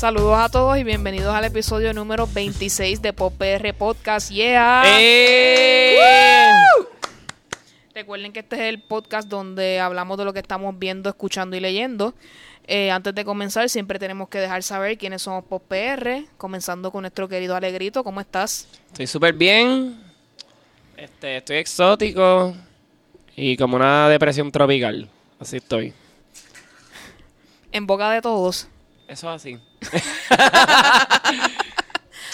Saludos a todos y bienvenidos al episodio número 26 de Pop PR Podcast. Yeah. ¡Eh! Recuerden que este es el podcast donde hablamos de lo que estamos viendo, escuchando y leyendo. Eh, antes de comenzar, siempre tenemos que dejar saber quiénes somos Pop PR, comenzando con nuestro querido Alegrito. ¿Cómo estás? Estoy súper bien. Este, estoy exótico. Y como una depresión tropical. Así estoy. En boca de todos. Eso es así.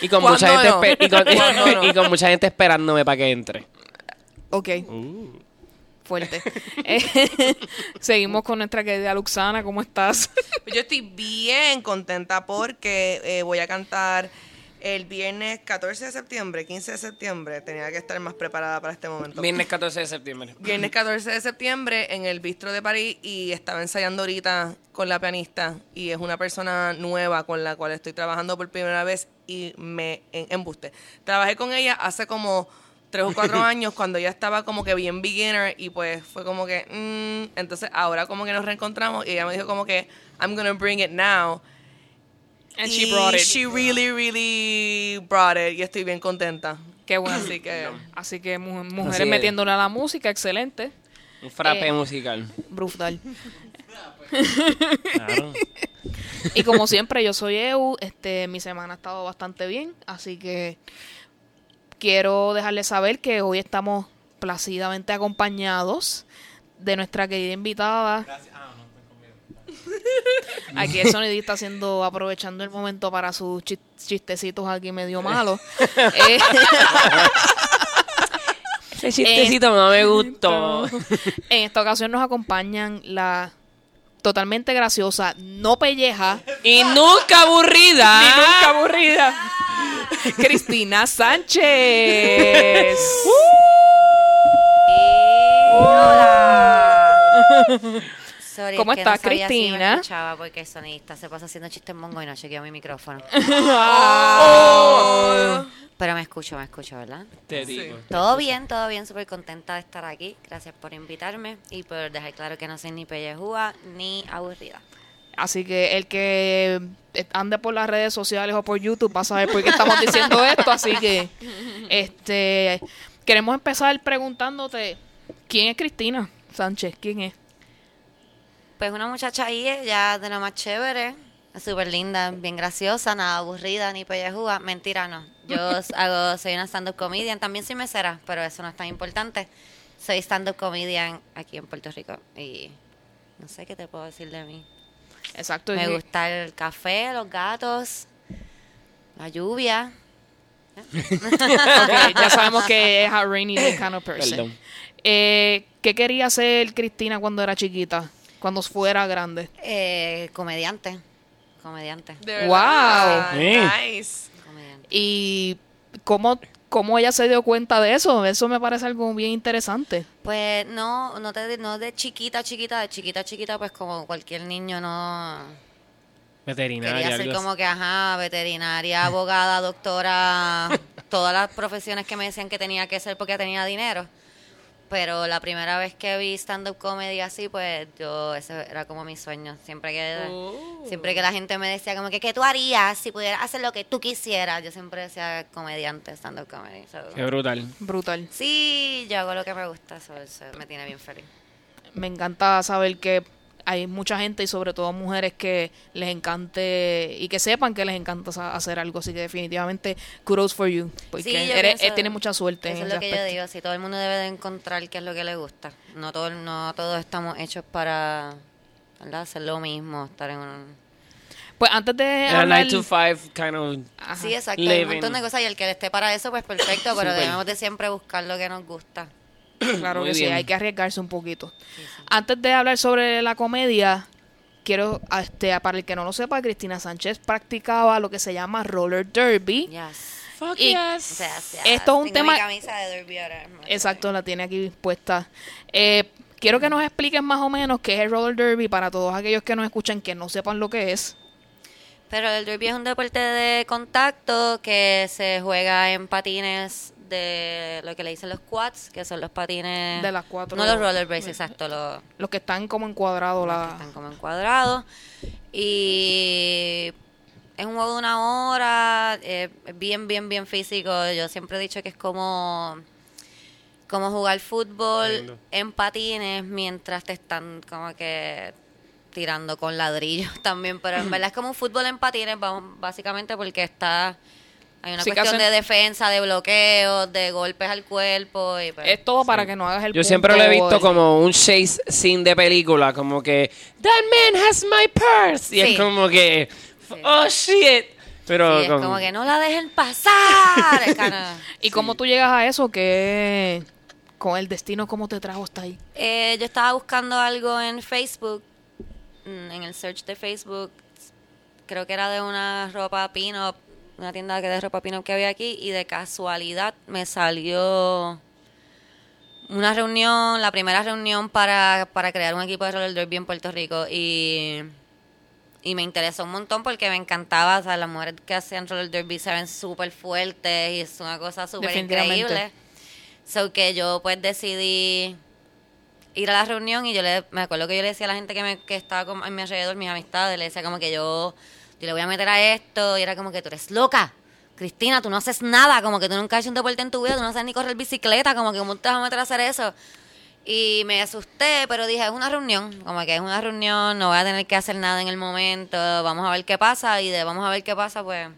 y, con ¿Cuándo mucha gente no? y, con, ¿Cuándo no? y con mucha gente esperándome para que entre. Ok, fuerte. Eh, seguimos con nuestra querida Luxana. ¿Cómo estás? Yo estoy bien contenta porque eh, voy a cantar el viernes 14 de septiembre, 15 de septiembre. Tenía que estar más preparada para este momento. Viernes 14 de septiembre. Viernes 14 de septiembre en el Bistro de París y estaba ensayando ahorita con la pianista y es una persona nueva con la cual estoy trabajando por primera vez y me en, embuste. Trabajé con ella hace como tres o cuatro años cuando ya estaba como que bien beginner y pues fue como que mm, entonces ahora como que nos reencontramos y ella me dijo como que I'm gonna bring it now And y she brought it. she really really brought it y estoy bien contenta Qué bueno. así que Así que mu- mujeres Así es. metiéndole a la música, excelente. Un frappe Eh. musical. Brutal. Claro. Y como siempre, yo soy Eu. Este, mi semana ha estado bastante bien, así que quiero dejarles saber que hoy estamos placidamente acompañados de nuestra querida invitada. Aquí el sonidista haciendo, aprovechando el momento para sus chis- chistecitos aquí medio malos. Eh, Ese chistecito no me gustó. en esta ocasión nos acompañan la totalmente graciosa, no pelleja, y nunca aburrida. Ni nunca aburrida. Cristina Sánchez. Hola. Sorry, ¿Cómo es que estás, no si me Cristina? escuchaba porque el sonidista se pasa haciendo chistes mongo y no chequeó mi micrófono. Pero me escucho, me escucho, ¿verdad? Te digo. Todo bien, todo bien, súper contenta de estar aquí. Gracias por invitarme y por dejar claro que no soy ni pellejúa ni aburrida. Así que el que ande por las redes sociales o por YouTube va a saber por qué estamos diciendo esto. Así que este queremos empezar preguntándote quién es Cristina Sánchez, quién es. Pues una muchacha ahí, ya de lo más chévere, súper linda, bien graciosa, nada aburrida ni pellejúa. Mentira, no. Yo hago, soy una stand-up comedian, también soy mesera, pero eso no es tan importante. Soy stand-up comedian aquí en Puerto Rico y no sé qué te puedo decir de mí. Exacto. Me gusta el café, los gatos, la lluvia. ya sabemos que es a rainy day kind of person. Eh, ¿Qué quería ser Cristina cuando era chiquita? Cuando fuera grande. Eh, comediante, comediante, de Wow. Sí. nice comediante. ¿Y cómo, cómo ella se dio cuenta de eso? Eso me parece algo bien interesante. Pues no, no, te, no de chiquita, chiquita, de chiquita, chiquita, pues como cualquier niño no... Veterinaria. Quería ser como que, ajá, veterinaria, abogada, doctora, todas las profesiones que me decían que tenía que ser porque tenía dinero. Pero la primera vez que vi stand-up comedy así, pues yo, ese era como mi sueño. Siempre que, siempre que la gente me decía como que, ¿qué tú harías si pudieras hacer lo que tú quisieras? Yo siempre decía comediante, stand-up comedy. So, Qué brutal. Brutal. Sí, yo hago lo que me gusta, eso, eso me tiene bien feliz. Me encanta saber que hay mucha gente y sobre todo mujeres que les encante y que sepan que les encanta hacer algo. Así que definitivamente kudos for you. Porque Sí, eres, pienso- eh, tienes mucha suerte Eso en es lo que yo digo, si todo el mundo debe de encontrar qué es lo que le gusta. No todo, no todos estamos hechos para ¿verdad? hacer lo mismo, estar en un... Pues antes de Era hablar... 9 to 5 kind of. Ajá. Sí, exacto, hay un montón de cosas y el que esté para eso, pues perfecto, pero debemos de siempre buscar lo que nos gusta. Claro Muy que sí, bien. hay que arriesgarse un poquito. Antes de hablar sobre la comedia, quiero, este, para el que no lo sepa, Cristina Sánchez practicaba lo que se llama roller derby. Yes. Fuck Y- O yes. sea, sea, Esto es un tengo tema- mi camisa de Derby ahora. Exacto, la tiene aquí puesta. Eh, quiero que nos expliquen más o menos qué es el roller derby para todos aquellos que nos escuchan que no sepan lo que es. Pero el derby es un deporte de contacto que se juega en patines de lo que le dicen los quads, que son los patines... De las cuatro- No los rollerblades, exacto, los, Los que están como encuadrados los que están como encuadrados. Y es un juego de una hora, eh, bien, bien, bien físico. Yo siempre he dicho que es como, como jugar fútbol Lindo. en patines mientras te están como que tirando con ladrillos también. Pero en verdad es como un fútbol en patines, básicamente porque está... Hay una Sí, cuestión hacen- de defensa, de bloqueos, de golpes al cuerpo. Y pues, Es todo para que no hagas el Yo siempre lo he visto como un chase scene de película, como que That man has my purse. Y Sí. es como que Oh shit. Pero sí, es como- como que no la dejen pasar. ¿Y cómo tú llegas a eso? que con el destino cómo te trajo hasta ahí? Eh, yo estaba buscando algo en Facebook, mm, en el search de Facebook, creo que era de una ropa pin-up, una tienda que de ropa pin-up que había aquí, y de casualidad me salió una reunión, la primera reunión para, para crear un equipo de roller derby en Puerto Rico, y, y me interesó un montón porque me encantaba, o sea, las mujeres que hacían roller derby se ven súper fuertes y es una cosa súper increíble. So que yo pues decidí ir a la reunión y yo le, me acuerdo que yo le decía a la gente que, me, que estaba como en mi alrededor, mis amistades, le decía como que yo, yo le voy a meter a esto y era como que tú eres loca. Cristina, tú no haces nada, como que tú nunca has hecho un deporte en tu vida, tú no sabes ni correr bicicleta, como que cómo te vas a meter a hacer eso. Y me asusté, pero dije, es una reunión, como que es una reunión, no voy a tener que hacer nada en el momento, vamos a ver qué pasa y de vamos a ver qué pasa, pues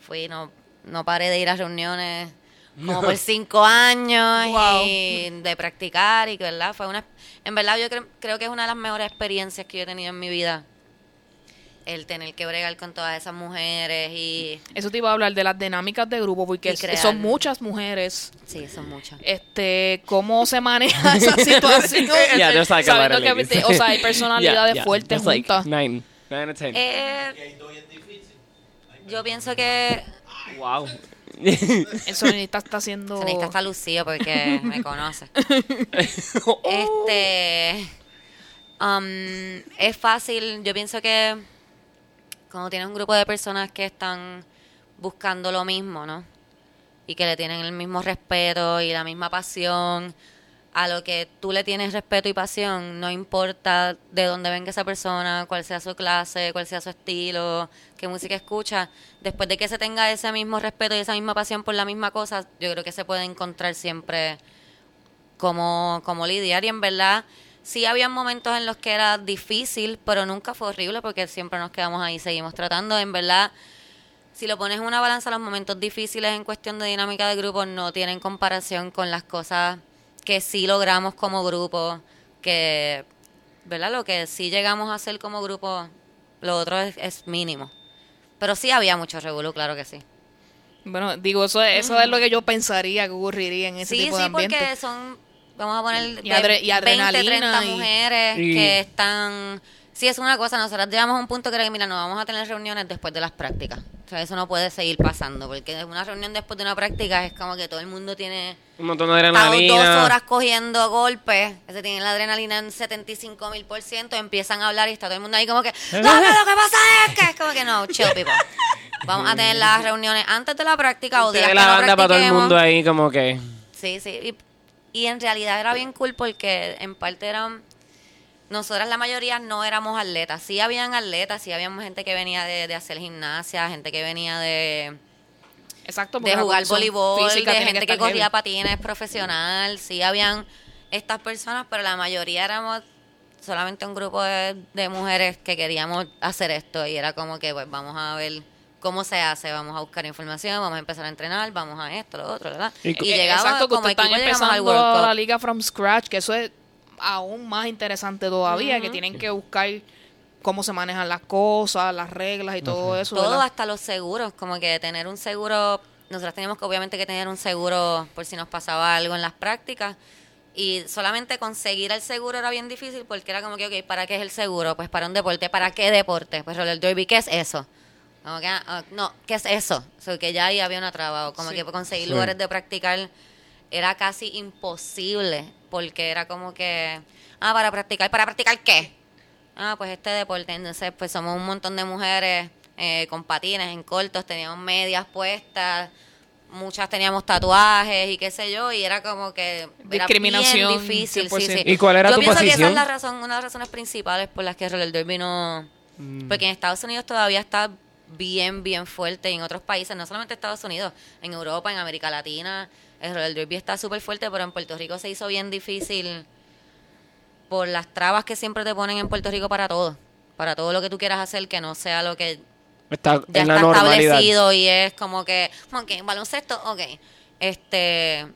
fui, no, no paré de ir a reuniones como por cinco años Wow. y de practicar y que verdad fue una en verdad yo cre- creo que es una de las mejores experiencias que yo he tenido en mi vida el tener que bregar con todas esas mujeres y Eso te iba a hablar de las dinámicas de grupo, porque crear. son muchas mujeres. sí son muchas Este, ¿cómo se maneja esa situación? Yeah, there's like a lot Sabiendo of que, ladies. viste, o sea, hay personalidades Yeah, yeah. fuertes There's like juntas. nine. Nine or ten. Eh, yo pienso que wow. El sonidista está haciendo... Sonista está lucido porque me conoce Oh. Este. um, es fácil. Yo pienso que cuando tienes un grupo de personas que están buscando lo mismo, ¿no? Y que le tienen el mismo respeto y la misma pasión a lo que tú le tienes respeto y pasión, no importa de dónde venga esa persona, cuál sea su clase, cuál sea su estilo, qué música escucha, después de que se tenga ese mismo respeto y esa misma pasión por la misma cosa, yo creo que se puede encontrar siempre como, como lidiar y en verdad sí había momentos en los que era difícil, pero nunca fue horrible porque siempre nos quedamos ahí, seguimos tratando, en verdad si lo pones en una balanza los momentos difíciles en cuestión de dinámica de grupo no tienen comparación con las cosas que sí logramos como grupo, que ¿verdad? Lo que sí llegamos a hacer como grupo, lo otro es, es mínimo. Pero sí había mucho revolú, claro que sí. Bueno, digo, eso, es- eso es lo que yo pensaría que ocurriría en ese Sí, tipo de sí, ambiente. porque son, vamos a poner, Y de adre- y 20, adrenalina 30 y- mujeres Y- que están... Sí, es una cosa, nosotros llegamos a un punto que era que, mira, no vamos a tener reuniones después de las prácticas. O sea, eso no puede seguir pasando, porque una reunión después de una práctica es como que todo el mundo tiene... Un montón de adrenalina. dos horas cogiendo golpes, se tienen la adrenalina en 75 mil por ciento, empiezan a hablar y está todo el mundo ahí como que, no, no, lo que pasa es que es como que no, chill people. Vamos a tener las reuniones antes de la práctica o días ve que la no banda para todo el mundo ahí como que... Sí, sí. Y, y en realidad era bien cool porque en parte eran. Nosotras la mayoría no éramos atletas. Sí habían atletas, sí habíamos gente que venía de, de hacer gimnasia, gente que venía de, Exacto, de jugar voleibol, de gente que, estar corría heavy. patines profesional. Sí habían estas personas, pero la mayoría éramos solamente un grupo de, de mujeres que queríamos hacer esto y era como que pues vamos a ver cómo se hace, vamos a buscar información, vamos a empezar a entrenar, vamos a esto, lo otro, ¿verdad? Y Y, Eh, llegaba Exacto, que como equipo llegamos al empezando World Cup. la liga from scratch, que eso es aún más interesante todavía, que tienen que buscar cómo se manejan las cosas, las reglas y todo eso. todo ¿verdad? hasta los seguros, como que tener un seguro, nosotros teníamos que obviamente que tener un seguro por si nos pasaba algo en las prácticas y solamente conseguir el seguro era bien difícil porque era como que, ok, ¿para qué es el seguro? Pues para un deporte, ¿para qué deporte? Pues roller derby, ¿qué es eso? Como que, ah, ah, no, ¿qué es eso? O sea, que ya ahí había una traba, o como que conseguir Sí. lugares de practicar era casi imposible porque era como que, ah, para practicar, ¿para practicar qué? Ah, pues este deporte. Entonces, pues somos un montón de mujeres eh, con patines en cortos, teníamos medias puestas, muchas teníamos tatuajes y qué sé yo, y era como que era Discriminación, bien difícil. Sí, 100%. sí. ¿Y cuál era yo tu pienso que esa es la razón, una de las razones principales por las que el roller derby no... Mm. Porque en Estados Unidos todavía está bien, bien fuerte y en otros países, no solamente Estados Unidos, en Europa, en América Latina, el roller derby está súper fuerte, pero en Puerto Rico se hizo bien difícil por las trabas que siempre te ponen en Puerto Rico para todo, para todo lo que tú quieras hacer que no sea lo que Está ya en está establecido y es como que, ok, baloncesto, ok. Este,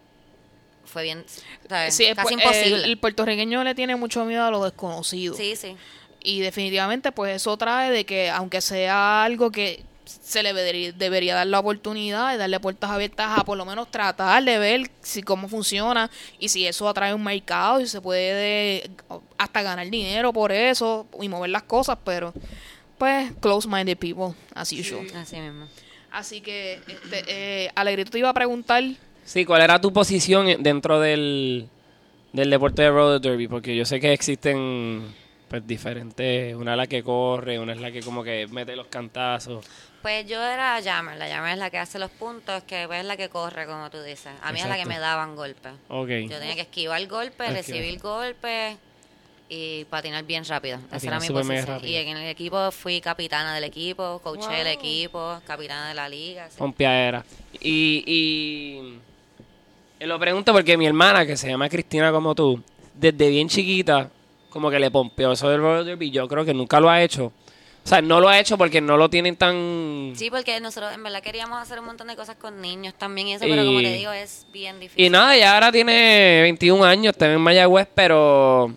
fue bien, ¿sabes? Sí, casi pu- imposible. El, el puertorriqueño le tiene mucho miedo a lo desconocido. sí, sí. Y definitivamente, pues eso trae de que, aunque sea algo que se le debería, debería dar la oportunidad y darle puertas abiertas a por lo menos tratar de ver si cómo funciona y si eso atrae un mercado y se puede hasta ganar dinero por eso y mover las cosas, pero pues close-minded people, as usual. Así mismo. Así que, este, eh, Alegrito te iba a preguntar Sí, ¿cuál era tu posición en- dentro del, del deporte de roller derby? Porque yo sé que existen pues diferentes, una es la que corre, una es la que como que mete los cantazos. Pues yo era Jammer, la Jammer es la que hace los puntos, que pues, es la que corre, como tú dices. A mí es la que me daban golpes. Ok. Yo tenía que esquivar golpes, recibir golpes y patinar bien rápido. Esa Patinar era mi posición. Y en el equipo fui capitana del equipo, coaché el Wow. equipo, capitana de la liga. sí. Pompeadera. Y, y y lo pregunto porque mi hermana, que se llama Cristina como tú, desde bien chiquita, como que le pompeó eso del roller derby. Yo creo que nunca lo ha hecho. O sea, no lo ha hecho porque no lo tienen tan... Sí, porque nosotros en verdad queríamos hacer un montón de cosas con niños también y eso, pero como te digo, es bien difícil. Y nada, ya ahora tiene 21 años, está en Mayagüez, pero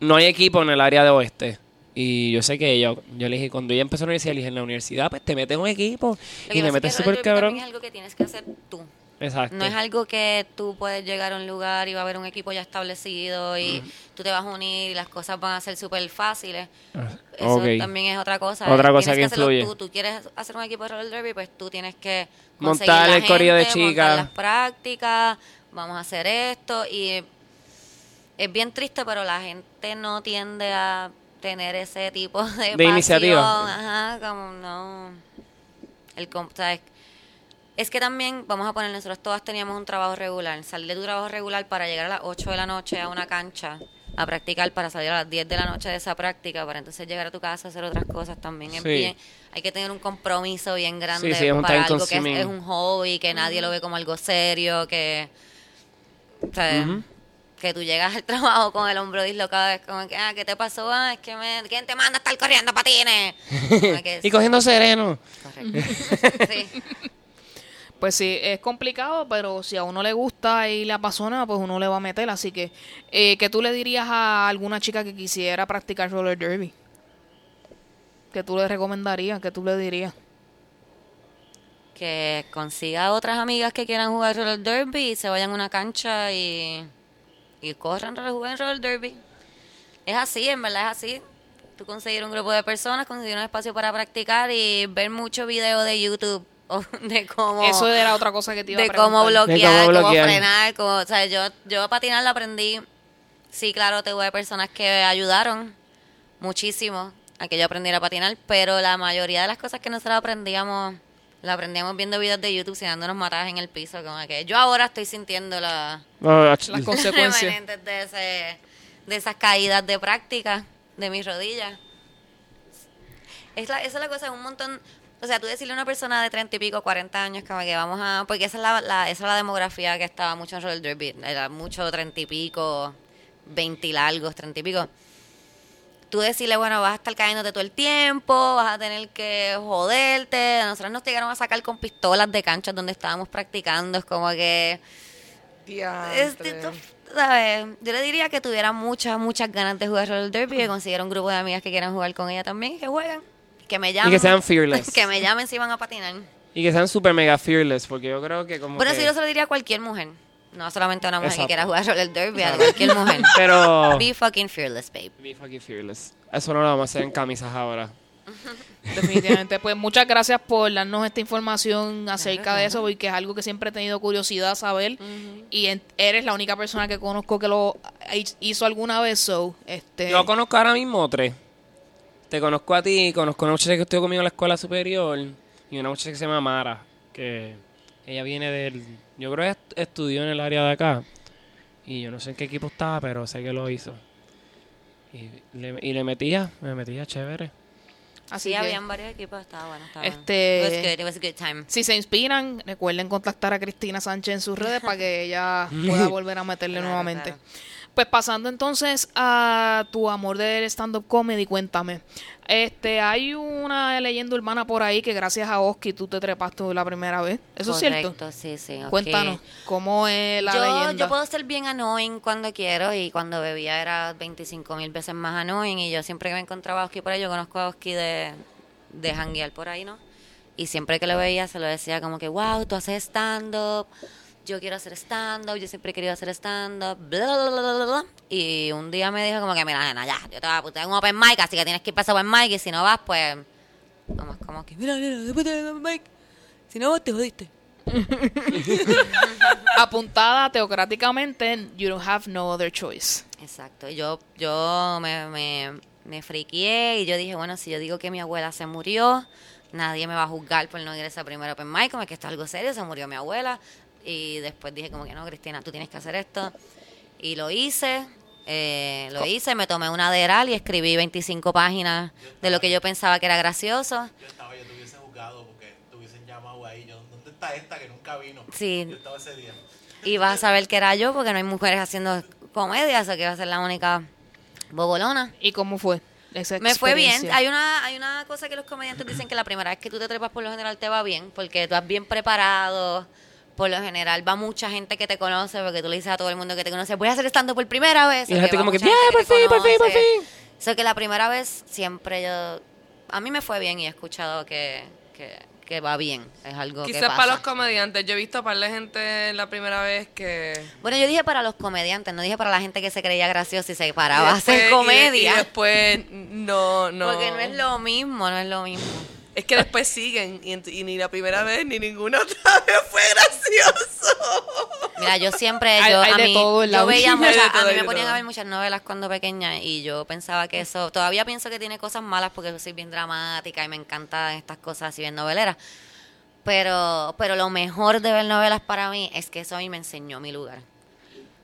no hay equipo en el área de oeste. Y yo sé que yo, yo le dije, cuando ella empezó la universidad, le dije, en la universidad, pues te metes un equipo Lo y te es metes súper cabrón. también es algo que tienes que hacer tú. Exacto. No es algo que tú puedes llegar a un lugar y va a haber un equipo ya establecido y tú te vas a unir y las cosas van a ser súper fáciles. Ah, Eso también es otra cosa. Otra cosa que hacerlo influye. Tú, tú quieres hacer un equipo de roller derby, pues tú tienes que Montar el corillo de chicas. las prácticas, vamos a hacer esto y es bien triste, pero la gente no tiende a tener ese tipo de, De pasión. iniciativa. Ajá, como no. Es que también, vamos a poner, nosotros todas teníamos un trabajo regular. Salir de tu trabajo regular para llegar a las 8 de la noche a una cancha a practicar, para salir a las 10 de la noche de esa práctica, para entonces llegar a tu casa a hacer otras cosas también. Es Sí. bien, hay que tener un compromiso bien grande sí, para algo que es, un hobby, que nadie lo ve como algo serio, que... Ujú. Que tú llegas al trabajo con el hombro dislocado, es como que, ah, ¿qué te pasó? Ah, es que me... ¿Quién te manda a estar corriendo patines? Que y cogiendo sereno. Correcto. Sí. Pues sí, es complicado, pero si a uno le gusta y le apasiona, pues uno le va a meter. Así que, eh, ¿qué tú le dirías a alguna chica que quisiera practicar roller derby? ¿Qué tú le recomendarías? ¿Qué tú le dirías? Que consiga otras amigas que quieran jugar roller derby y se vayan a una cancha y, y corran, jueguen roller derby. Es así, en verdad es así. Tú conseguir un grupo de personas, conseguir un espacio para practicar y ver mucho video de YouTube de cómo... Eso era otra cosa que te iba a de preguntar. cómo bloquear, De cómo frenar, cómo, o sea, yo, yo a patinar lo aprendí, sí, claro, tuve personas que ayudaron muchísimo a que yo aprendiera a patinar, pero la mayoría de las cosas que nosotros aprendíamos, la aprendíamos viendo videos de YouTube dándonos matadas en el piso, como que yo ahora estoy sintiendo la, No, Las consecuencias. de, ese, de esas caídas de práctica de mis rodillas. Es la, esa es la cosa, es un montón. O sea, tú decirle a una persona de 30 y pico, 40 años, como que vamos a. Porque esa es la, la- esa es la demografía que estaba mucho en roller derby. Era mucho 30 y pico, 20 y largos, 30 y pico. Tú decirle, bueno, vas a estar cayéndote todo el tiempo, vas a tener que joderte. A nosotros nos llegaron a sacar con pistolas de canchas donde estábamos practicando. Es como que. Este, ¿sabes? Yo le diría que tuviera muchas, muchas ganas de jugar roller derby, que consiguiera un grupo de amigas que quieran jugar con ella también y que jueguen. Que me llamen. Y que sean fearless. que me llamen si van a patinar. Y que sean super mega fearless, porque yo creo que como Bueno, que- sí, yo se lo diría a cualquier mujer. No solamente a una mujer Exacto. que quiera jugar roller derby, a cualquier mujer. Pero... Be fucking fearless, babe. Be fucking fearless. Eso no lo vamos a hacer en camisas ahora. Definitivamente. Pues muchas gracias por darnos esta información acerca de eso, porque es algo que siempre he tenido curiosidad saber. Y en- eres la única persona que conozco que lo hizo alguna vez. So, este, Yo conozco ahora mismo tres. Te conozco a ti, conozco a una muchacha que estudió conmigo en la escuela superior y una muchacha que se llama Mara, que ella viene del... Yo creo que est- estudió en el área de acá y yo no sé en qué equipo estaba, pero sé que lo hizo. Y le, y le metía, me metía chévere. Así sí, habían varios equipos, estaba bueno, estaba Este- bueno. It was good, it was a good time. si se inspiran, recuerden contactar a Cristina Sánchez en sus redes para que ella pueda volver a meterle Claro, nuevamente. claro. Pues pasando entonces a tu amor del stand-up comedy, cuéntame. Este, hay una leyenda urbana por ahí que gracias a Oski tú te trepaste la primera vez. ¿Eso es cierto? Correcto, sí, sí. Cuéntanos, ¿cómo es la yo, leyenda? yo puedo ser bien annoying cuando quiero y cuando bebía era 25 mil veces más annoying y yo siempre que me encontraba a Oski por ahí, yo conozco a Oski de, de janguear por ahí, ¿no? Y siempre que lo veía se lo decía como que, wow, tú haces stand-up, yo quiero hacer stand-up, yo siempre he querido hacer stand-up, bla, bla, bla, bla, bla, bla. Y un día me dijo como que, mira, nena, ya, yo te voy a un open mic, así que tienes que ir para ese open mic y si no vas, pues... Como, como que, mira, nena, después de open mic, si no vas, te jodiste. Apuntada teocráticamente, you don't have no other choice. Exacto. Yo, yo me, me, me friqué y yo dije, bueno, si yo digo que mi abuela se murió, nadie me va a juzgar por no ir a esa primera open mic, como que esto es algo serio, se murió mi abuela. Y después dije como que no, Cristina, tú tienes que hacer esto. Y lo hice, eh, lo hice, me tomé una Adderall y escribí 25 páginas de lo que yo pensaba que era gracioso. Yo estaba, yo te hubiese jugado porque te hubiesen llamado ahí. Yo, ¿dónde está esta que nunca vino? Sí. Yo estaba ese día. Y vas a saber que era yo porque no hay mujeres haciendo comedias, o que va a ser la única bobolona. ¿Y cómo fue Me fue bien. Hay una, hay una cosa que los comediantes dicen que la primera vez que tú te trepas por lo general te va bien, porque tú vas bien preparado. Por lo general va mucha gente que te conoce, porque tú le dices a todo el mundo que te conoce, voy a hacer estando por primera vez. Y la gente como que, mucha "Yeah, gente por fin, por fin, por conoce". fin. O sea que la primera vez siempre yo... A mí me fue bien y he escuchado que, que, que va bien. Es algo que Quizás pasa. para los comediantes. Yo he visto a par de gente la primera vez que... Bueno, yo dije para los comediantes, no dije para la gente que se creía graciosa y se paraba y a hacer y- comedia. Y, después no, no. Porque no es lo mismo, no es lo mismo. Es que después siguen y, ni la primera vez ni ninguna otra vez fue gracioso. Mira, yo siempre, yo, hay a mí, todo yo veía muchas, todo, a mí me ponían a ver muchas novelas cuando pequeña y yo pensaba que eso, todavía pienso que tiene cosas malas porque soy bien dramática y me encantan estas cosas así bien noveleras. Pero, pero lo mejor de ver novelas para mí es que eso a mí me enseñó mi lugar.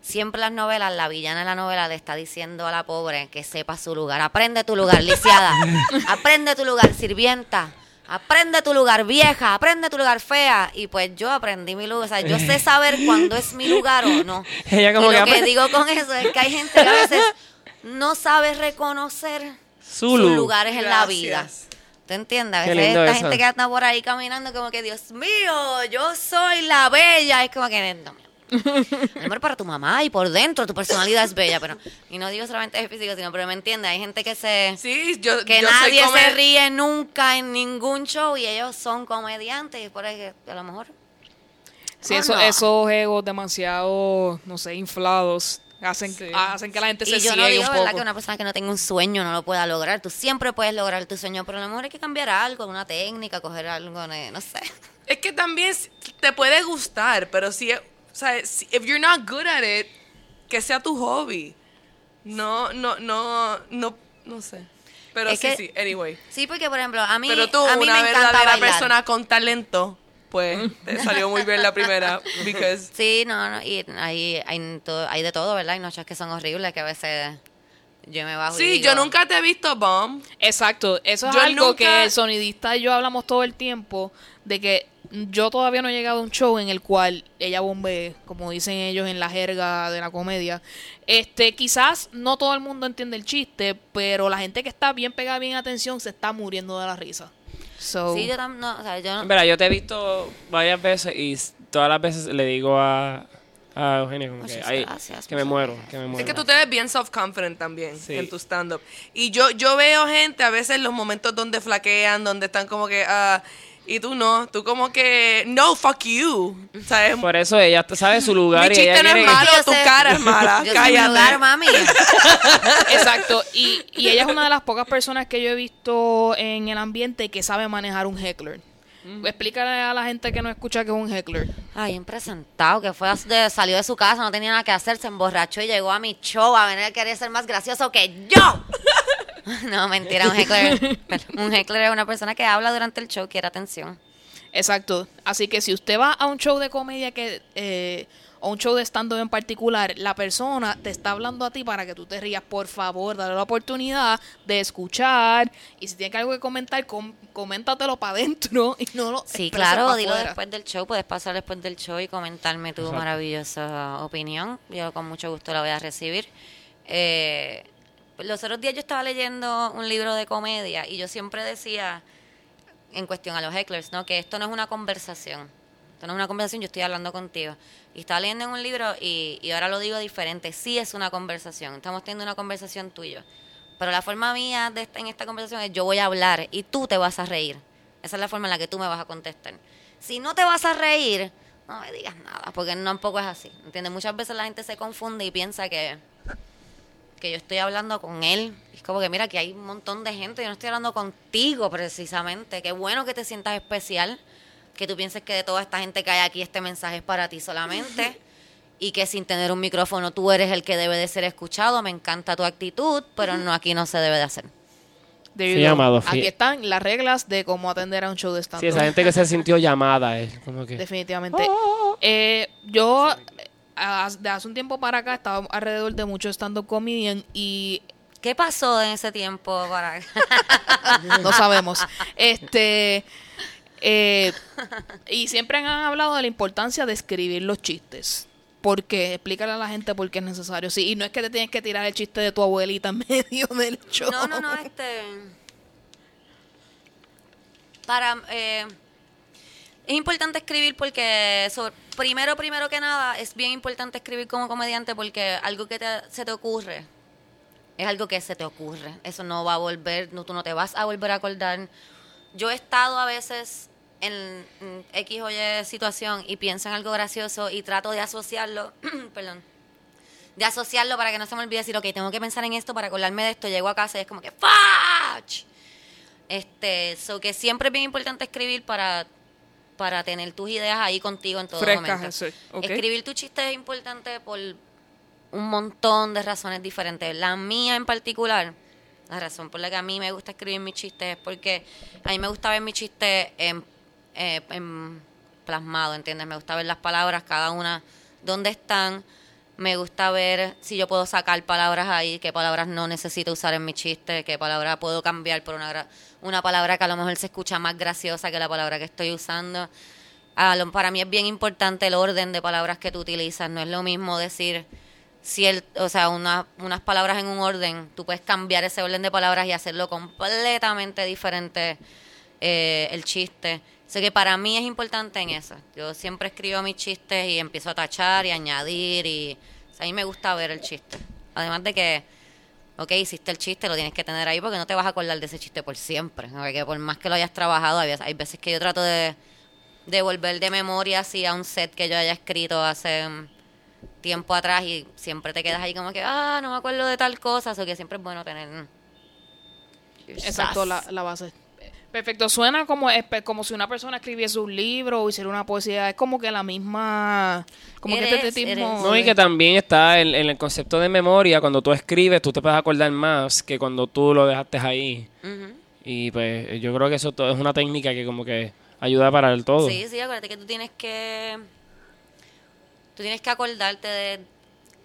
Siempre las novelas, la villana de la novela le está diciendo a la pobre que sepa su lugar. Aprende tu lugar, lisiada. Aprende tu lugar, sirvienta. Aprende tu lugar, vieja. Aprende tu lugar, fea. Y pues yo aprendí mi lugar. O sea, yo sé saber cuándo es mi lugar o no. Ella como y que lo que digo con eso es que hay gente que a veces no sabe reconocer Su sus lugares en la vida. ¿Te entiendes? A veces esta eso. gente que anda por ahí caminando como que, Dios mío, yo soy la bella. Es como que, no, mi amor. Para tu mamá y por dentro tu personalidad es bella, pero y no digo solamente de físico, sino pero me entiende, hay gente que se Sí, yo, que yo soy nadie se ríe nunca en ningún show y ellos son comediantes y por ahí que a lo mejor Sí, Oh, eso- no. esos egos demasiado, no sé, inflados, hacen, Sí. hacen que la gente se y yo ciegue no digo un ¿verdad? poco. que una persona que no tenga un sueño no lo pueda lograr. Tú siempre puedes lograr tu sueño, pero a lo mejor hay que cambiar algo, una técnica, coger algo, de- no sé. Es que también te puede gustar, pero si, o sea, si if you're not good at it, que sea tu hobby. No, no, no, no, no sé. Pero Es sí, que- sí, anyway. Sí, porque por ejemplo, a mí, Pero tú, a mí una me encanta verdadera persona con talento, pues te salió muy bien la primera. Because Sí, no, no, y hay, hay, todo- hay de todo, ¿verdad? Hay noches que son horribles que a veces yo me bajo y sí, digo, yo nunca te he visto bomb. Exacto, eso es Yo algo nunca- que el sonidista y yo hablamos todo el tiempo, de que yo todavía no he llegado a un show en el cual ella bombee, como dicen ellos en la jerga de la comedia. Este, quizás no todo el mundo entiende el chiste, pero la gente que está bien pegada, bien atención, se está muriendo de la risa. So, Sí, yo también, no, o sea, yo no, Mira, yo te he visto varias veces y todas las veces le digo a, a Eugenio como que, Muchas ay, gracias, que me muero, que me muero. Es que tú te ves bien self-confident también Sí. en tu stand-up. Y yo, yo veo gente a veces en los momentos donde flaquean, donde están como que, ah, y tú no, tú como que, no, fuck you. ¿Sabes? Por eso ella sabe su lugar Mi y ella chiste no es malo. Tu sé- cara es mala, Yo sé mi cállate. lugar, mami. Exacto, y, y ella es una de las pocas personas que yo he visto en el ambiente que sabe manejar un heckler. Explícale a la gente que no escucha que es un heckler. Ay, bien presentado, que fue de, salió de su casa, no tenía nada que hacer, se emborrachó y llegó a mi show a venir a querer ser más gracioso que yo. no, mentira, un heckler, un heckler es una persona que habla durante el show, quiere atención. Exacto. Así que si usted va a un show de comedia que eh, o un show de stand-up en particular, la persona te está hablando a ti para que tú te rías. Por favor, dale la oportunidad de escuchar. Y si tienes algo que comentar, com coméntatelo para adentro y no lo Sí, claro, dilo fuera. después del show, puedes pasar después del show y comentarme tu Exacto. maravillosa opinión. Yo con mucho gusto la voy a recibir. Eh, los otros días yo estaba leyendo un libro de comedia y yo siempre decía, en cuestión a los hecklers, ¿no? que esto no es una conversación. Esto no es una conversación, yo estoy hablando contigo. Y estaba leyendo en un libro y, y ahora lo digo diferente. Sí es una conversación. Estamos teniendo una conversación tuya. Pero la forma mía de esta- en esta conversación es yo voy a hablar y tú te vas a reír. Esa es la forma en la que tú me vas a contestar. Si no te vas a reír, no me digas nada, porque tampoco es así. ¿Entiendes? Muchas veces la gente se confunde y piensa que, que yo estoy hablando con él. Es como que mira que hay un montón de gente, yo no estoy hablando contigo precisamente. Qué bueno que te sientas especial, que tú pienses que de toda esta gente que hay aquí este mensaje es para ti solamente. Y que sin tener un micrófono tú eres el que debe de ser escuchado. Me encanta tu actitud, pero no aquí no se debe de hacer. Sí, go. amado, sí. Aquí están las reglas de cómo atender a un show de stand-up. Sí, esa gente que se sintió llamada, es como que... Definitivamente. Eh, yo, eh, haz- de hace un tiempo para acá, estaba alrededor de muchos stand-up comedian y ¿Qué pasó en ese tiempo para no sabemos. Este. eh, y siempre han hablado de la importancia de escribir los chistes. ¿Por qué? Explícale a la gente por qué es necesario. Sí, y no es que te tienes que tirar el chiste de tu abuelita en medio del show. No, no, no, este. Para. eh, es importante escribir porque, primero, primero que nada, es bien importante escribir como comediante porque algo que te- se te ocurre es algo que se te ocurre. Eso no va a volver, no, tú no te vas a volver a acordar. Yo he estado a veces en, en X o Y situación y pienso en algo gracioso y trato de asociarlo, perdón, de asociarlo para que no se me olvide decir, ok, tengo que pensar en esto para acordarme de esto. Llego a casa y es como que ¡Fach! Este, so que siempre es bien importante escribir para, para tener tus ideas ahí contigo en todo Frescas, momento. sí. Escribir tu chiste es importante por un montón de razones diferentes. La mía en particular, la razón por la que a mí me gusta escribir mis chistes es porque a mí me gusta ver mis chistes en, eh, en plasmado, ¿entiendes? Me gusta ver las palabras, cada una, dónde están. Me gusta ver si yo puedo sacar palabras ahí, qué palabras no necesito usar en mi chiste, qué palabra puedo cambiar por una, una palabra que a lo mejor se escucha más graciosa que la palabra que estoy usando. Lo- para mí es bien importante el orden de palabras que tú utilizas. No es lo mismo decir, cier- o sea, una- unas palabras en un orden. Tú puedes cambiar ese orden de palabras y hacerlo completamente diferente eh, el chiste. Así que para mí es importante en eso. Yo siempre escribo mis chistes y empiezo a tachar y añadir y o sea, a mí me gusta ver el chiste. Además de que, ok, hiciste el chiste, lo tienes que tener ahí porque no te vas a acordar de ese chiste por siempre. Porque por más que lo hayas trabajado, hay veces, hay veces que yo trato de, de volver de memoria así a un set que yo haya escrito hace mm, tiempo atrás y siempre te quedas ahí como que, ah, no me acuerdo de tal cosa, o que siempre es bueno tener... mm, Exacto, la, la base. Perfecto, suena como, como si una persona escribiese un libro o hiciera una poesía. Es como que la misma. Como que este tipo. eres. No, y que también está en, en el concepto de memoria, cuando tú escribes, tú te puedes acordar más que cuando tú lo dejaste ahí. Y pues yo creo que eso todo es una técnica que como que ayuda para el todo. Sí, sí, acuérdate que tú tienes que. Tú tienes que acordarte de.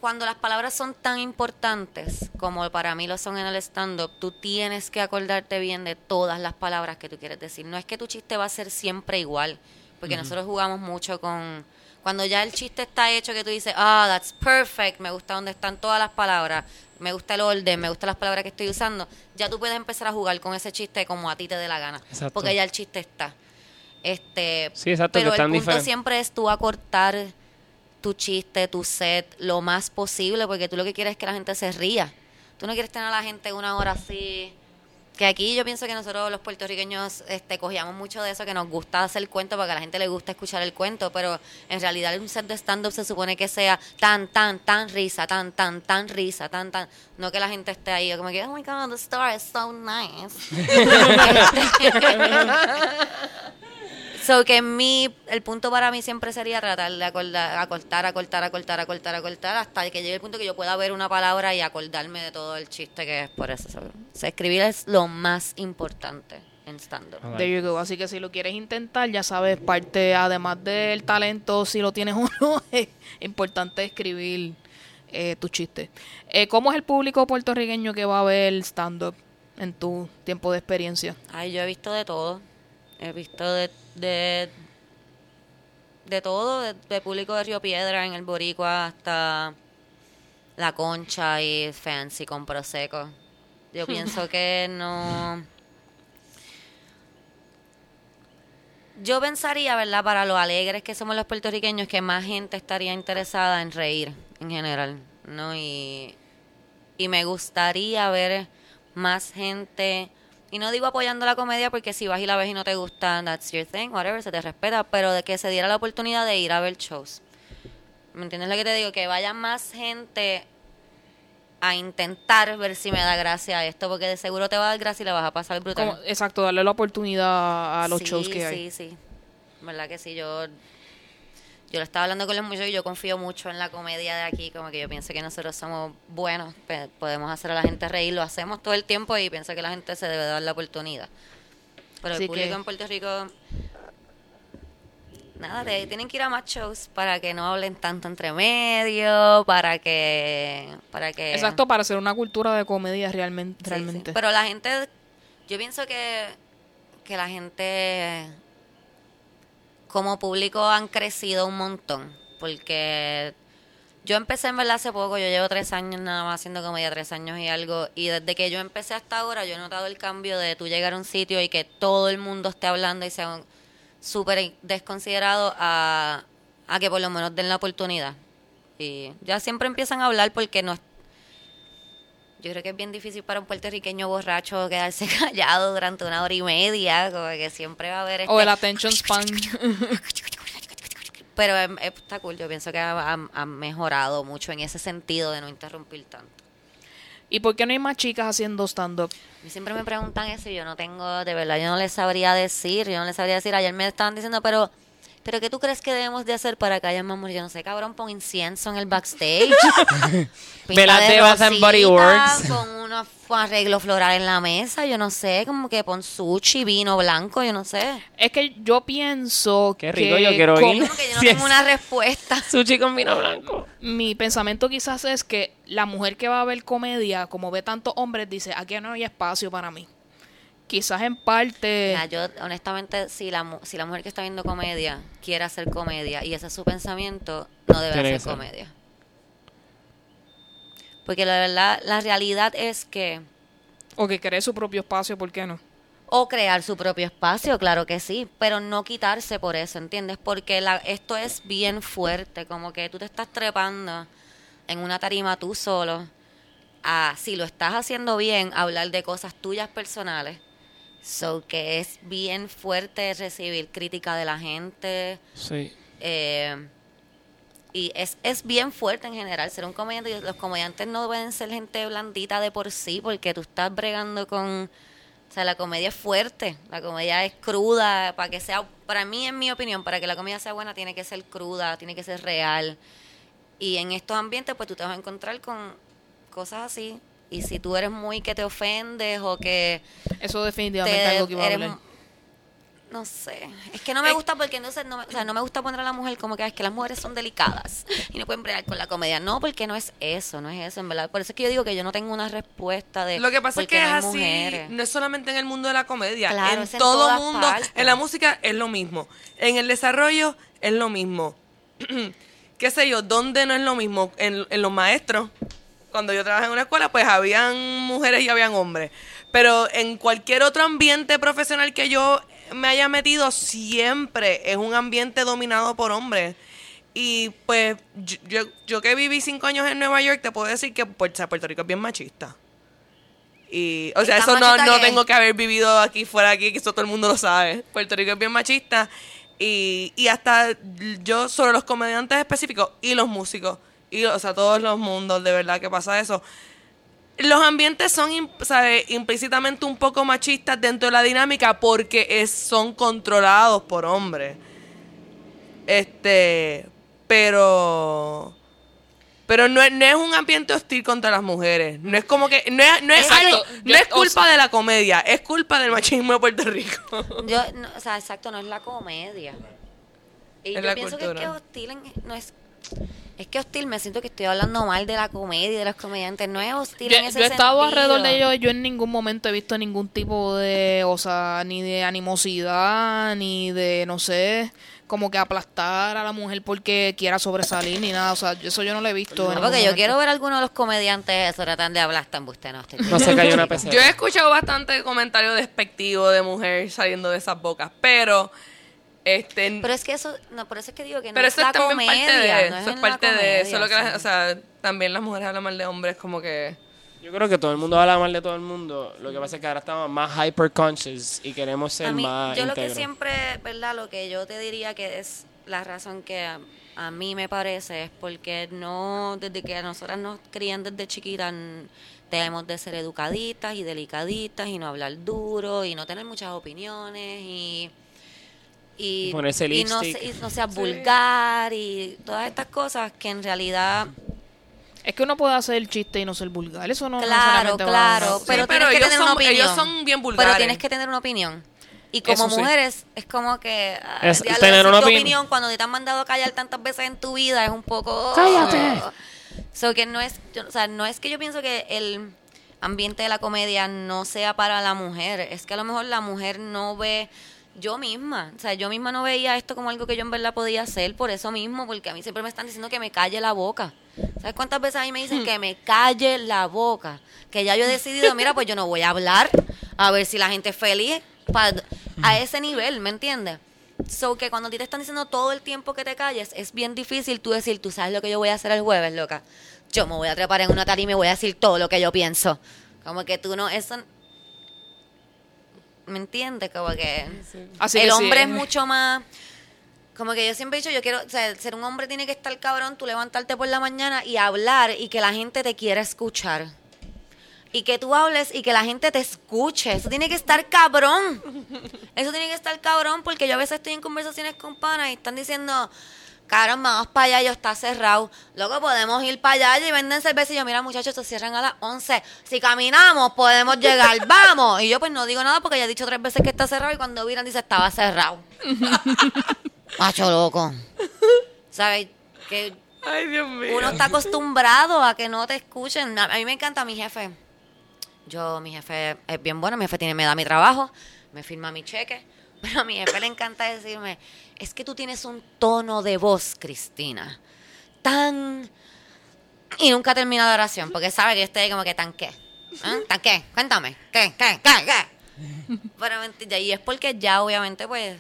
Cuando las palabras son tan importantes como para mí lo son en el stand-up, tú tienes que acordarte bien de todas las palabras que tú quieres decir. No es que tu chiste va a ser siempre igual, porque nosotros jugamos mucho con. Cuando ya el chiste está hecho, que tú dices, ah, that's perfect, me gusta donde están todas las palabras, me gusta el orden, me gustan las palabras que estoy usando, ya tú puedes empezar a jugar con ese chiste como a ti te dé la gana. Exacto. Porque ya el chiste está. Este, Sí, exacto, pero el punto siempre es tú acortar tu chiste, tu set, lo más posible, porque tú lo que quieres es que la gente se ría. Tú no quieres tener a la gente una hora así. Que aquí yo pienso que nosotros los puertorriqueños este, cogíamos mucho de eso, que nos gusta hacer el cuento porque a la gente le gusta escuchar el cuento, pero en realidad un set de stand-up se supone que sea tan, tan, tan risa, tan, tan, tan risa, tan, tan. No que la gente esté ahí como que, oh my god, the star is so nice. So que mi, el punto para mí siempre sería tratar de acordar, acortar, acortar, acortar, acortar, acortar, hasta que llegue el punto que yo pueda ver una palabra y acordarme de todo el chiste que es por eso. O sea, escribir es lo más importante. en stand-up. Ah. There you go. Así que si lo quieres intentar, ya sabes, parte, además del talento, si lo tienes o no, es importante escribir eh, tus chistes. Eh, ¿Cómo es el público puertorriqueño que va a ver stand-up en tu tiempo de experiencia? Ay, yo he visto de todo. He visto de, de, de todo, de, de público de Río Piedra en el Boricua hasta La Concha y Fancy con Prosecco. Yo pienso que no... Yo pensaría, ¿verdad? Para lo alegres que somos los puertorriqueños, que más gente estaría interesada en reír en general, ¿no? Y, y me gustaría ver más gente, y no digo apoyando la comedia porque si vas y la ves y no te gusta, that's your thing, whatever, se te respeta, pero de que se diera la oportunidad de ir a ver shows. ¿Me entiendes lo que te digo? Que vaya más gente a intentar ver si me da gracia esto, porque de seguro te va a dar gracia y la vas a pasar brutal. Como- exacto, darle la oportunidad a los Sí, shows que hay. Sí, sí, ¿Verdad que sí? Yo, yo lo estaba hablando con los muchachos y yo confío mucho en la comedia de aquí, como que yo pienso que nosotros somos buenos, podemos hacer a la gente reír, lo hacemos todo el tiempo y pienso que la gente se debe dar la oportunidad. Pero Así el público que- en Puerto Rico, nada, te- tienen que ir a más shows para que no hablen tanto entre medio, para que... Para que Exacto, para hacer una cultura de comedia realmente. Sí, sí. realmente. Pero la gente, yo pienso que, que la gente como público han crecido un montón. Porque yo empecé en verdad hace poco, yo llevo tres años nada más haciendo comedia, tres años y algo. Y desde que yo empecé hasta ahora, yo he notado el cambio de tú llegar a un sitio y que todo el mundo esté hablando y sea súper desconsiderado a, a que por lo menos den la oportunidad. Y ya siempre empiezan a hablar porque no yo creo que es bien difícil para un puertorriqueño borracho quedarse callado durante una hora y media, como que siempre va a haber este... O el attention span. Pero em, está cool, yo pienso que ha, ha- mejorado mucho en ese sentido de no interrumpir tanto. ¿Y por qué no hay más chicas haciendo stand-up? Siempre me preguntan eso y yo no tengo, de verdad, yo no les sabría decir, yo no les sabría decir. Ayer me estaban diciendo, pero, pero ¿qué tú crees que debemos de hacer para que haya más mujeres? Yo no sé, cabrón, pon incienso en el backstage. Pinta Velas de Bath and Body rosita, Works. Con unos arreglo floral en la mesa, yo no sé, como que pon sushi, vino blanco, yo no sé. Es que yo pienso Qué rico, que yo quiero ir. Como que yo no Sí, tengo una respuesta. Sushi con vino blanco. Mi pensamiento quizás es que la mujer que va a ver comedia, como ve tantos hombres, dice, aquí no hay espacio para mí. Quizás en parte... Mira, yo honestamente, si la, si la mujer que está viendo comedia quiere hacer comedia y ese es su pensamiento, no debe Tiene hacer comedia. Porque la verdad, la realidad es que, O que cree su propio espacio, ¿por qué no? o crear su propio espacio, claro que sí, pero no quitarse por eso, ¿entiendes? Porque la, esto es bien fuerte, como que tú te estás trepando en una tarima tú solo, a, si lo estás haciendo bien, hablar de cosas tuyas personales. So que es bien fuerte recibir crítica de la gente. Sí. eh, y es, es bien fuerte en general ser un comediante. Los comediantes no pueden ser gente blandita de por sí, porque tú estás bregando con. O sea, la comedia es fuerte, la comedia es cruda. Para que sea. Para mí, en mi opinión, para que la comedia sea buena, tiene que ser cruda, tiene que ser real. Y en estos ambientes, pues tú te vas a encontrar con cosas así. Y si tú eres muy que te ofendes o que Eso definitivamente te- es algo que iba a hablar. no sé, es que no me Es- gusta porque entonces no me, o sea, no me gusta poner a la mujer como que "Ah, es que las mujeres son delicadas y no pueden bregar con la comedia. No, porque no es eso, no es eso, en verdad. Por eso es que yo digo que yo no tengo una respuesta de Lo que pasa es que es no hay así, mujeres. no es solamente en el mundo de la comedia, Claro, en es en todo mundo, partes. en la música es lo mismo, en el desarrollo es lo mismo. ¿Qué sé yo? ¿Dónde no es lo mismo? En, en los maestros. Cuando yo trabajé en una escuela, pues habían mujeres y habían hombres. Pero en cualquier otro ambiente profesional que yo me haya metido, siempre es un ambiente dominado por hombres. Y pues yo, yo, yo que viví cinco años en Nueva York, te puedo decir que Puerto, Puerto Rico es bien machista. Y, o sea, ¿Y tan eso no, no que tengo que haber vivido aquí fuera aquí, que eso todo el mundo lo sabe. Puerto Rico es bien machista. Y, y hasta yo, sobre los comediantes específicos y los músicos, y o sea, todos los mundos, de verdad que pasa eso. Los ambientes son, ¿sabe? implícitamente un poco machistas dentro de la dinámica porque es, son controlados por hombres. Este, pero Pero no es, no es un ambiente hostil contra las mujeres. No es como que. No es, no es, Exacto. algo- no es culpa de la comedia, es culpa del machismo de Puerto Rico. Yo, no, o sea, exacto, no es la comedia. Y Es yo pienso que es que hostil en- no es es que hostil me siento que estoy hablando mal de la comedia y de los comediantes, no es hostil Yo, en ese yo he estado sentido. alrededor de ellos, yo en ningún momento he visto ningún tipo de, o sea, ni de animosidad, ni de, no sé, como que aplastar a la mujer porque quiera sobresalir, ni nada, o sea, eso yo no lo he visto. No, porque yo momento. quiero ver a alguno de los comediantes eso tratan de hablar tan buste, no, No se cayó una pecera. Yo he escuchado bastante comentarios despectivos de mujer saliendo de esas bocas, pero. Este, Pero es que eso, no, por eso es que digo que no Pero es eso la es también comedia, parte de no eso, es parte de eso. Lo que o la- sea. o sea, también las mujeres hablan mal de hombres, como que. Yo creo que todo el mundo habla mal de todo el mundo. Lo que pasa es que ahora estamos más hyper conscious y queremos ser A mí, más yo lo que siempre, ¿verdad? Lo que yo te diría que es la razón que a, a mí me parece es porque no, desde que a nosotras nos crían desde chiquitas, debemos de ser educaditas y delicaditas y no hablar duro y no tener muchas opiniones y... Y, Y ponerse y no, y no sea vulgar y todas estas cosas que en realidad Es que uno puede hacer el chiste y no ser vulgar, eso no Claro, va- claro, sí. pero, Sí, pero tienes que ellos tener son- una opinión. ellos son bien vulgares. Pero tienes que tener una opinión. Y como Eso sí. mujeres, es como que ah, Es tener una tu opin- opinión cuando te han mandado a callar tantas veces en tu vida es un poco... ¡Cállate! So que no es, yo- o sea, no es que yo pienso que el ambiente de la comedia no sea para la mujer, es que a lo mejor la mujer no ve yo misma, o sea, yo misma no veía esto como algo que yo en verdad podía hacer por eso mismo, porque a mí siempre me están diciendo que me calle la boca. ¿Sabes cuántas veces a mí me dicen que me calle la boca? Que ya yo he decidido, mira, pues yo no voy a hablar, a ver si la gente es feliz, a ese nivel, ¿me entiendes? So que cuando a ti te están diciendo todo el tiempo que te calles, es bien difícil tú decir, tú sabes lo que yo voy a hacer el jueves, loca. Yo me voy a trepar en una tarima y voy a decir todo lo que yo pienso. Como que tú no, eso... ¿Me entiendes? Como que Así el que hombre es mucho más... Como que yo siempre he dicho, yo quiero, o sea, ser un hombre tiene que estar cabrón, tú levantarte por la mañana y hablar y que la gente te quiera escuchar. Y que tú hables y que la gente te escuche. Eso tiene que estar cabrón. Eso tiene que estar cabrón porque yo a veces estoy en conversaciones con panas y están diciendo, cabrón, vamos para allá, yo está cerrado. Luego podemos ir para allá y venden cerveza. Y yo, mira, muchachos, se cierran a las 11. Si caminamos, podemos llegar, vamos. Y yo, pues no digo nada porque ya he dicho tres veces que está cerrado y cuando miran dice, estaba cerrado. Macho loco. ¿Sabes? Que Ay, Dios mío. uno está acostumbrado a que no te escuchen. A mí me encanta mi jefe. Yo, mi jefe es bien bueno, mi jefe tiene, me da mi trabajo, me firma mi cheque, pero a mi jefe le encanta decirme, es que tú tienes un tono de voz, Cristina, tan... Y nunca termina la oración, porque sabe que yo estoy como que tan qué. ¿Ah? ¿Tan qué? Cuéntame. ¿Qué? ¿Qué? ¿Qué? ¿Qué? Pero y es porque ya obviamente pues...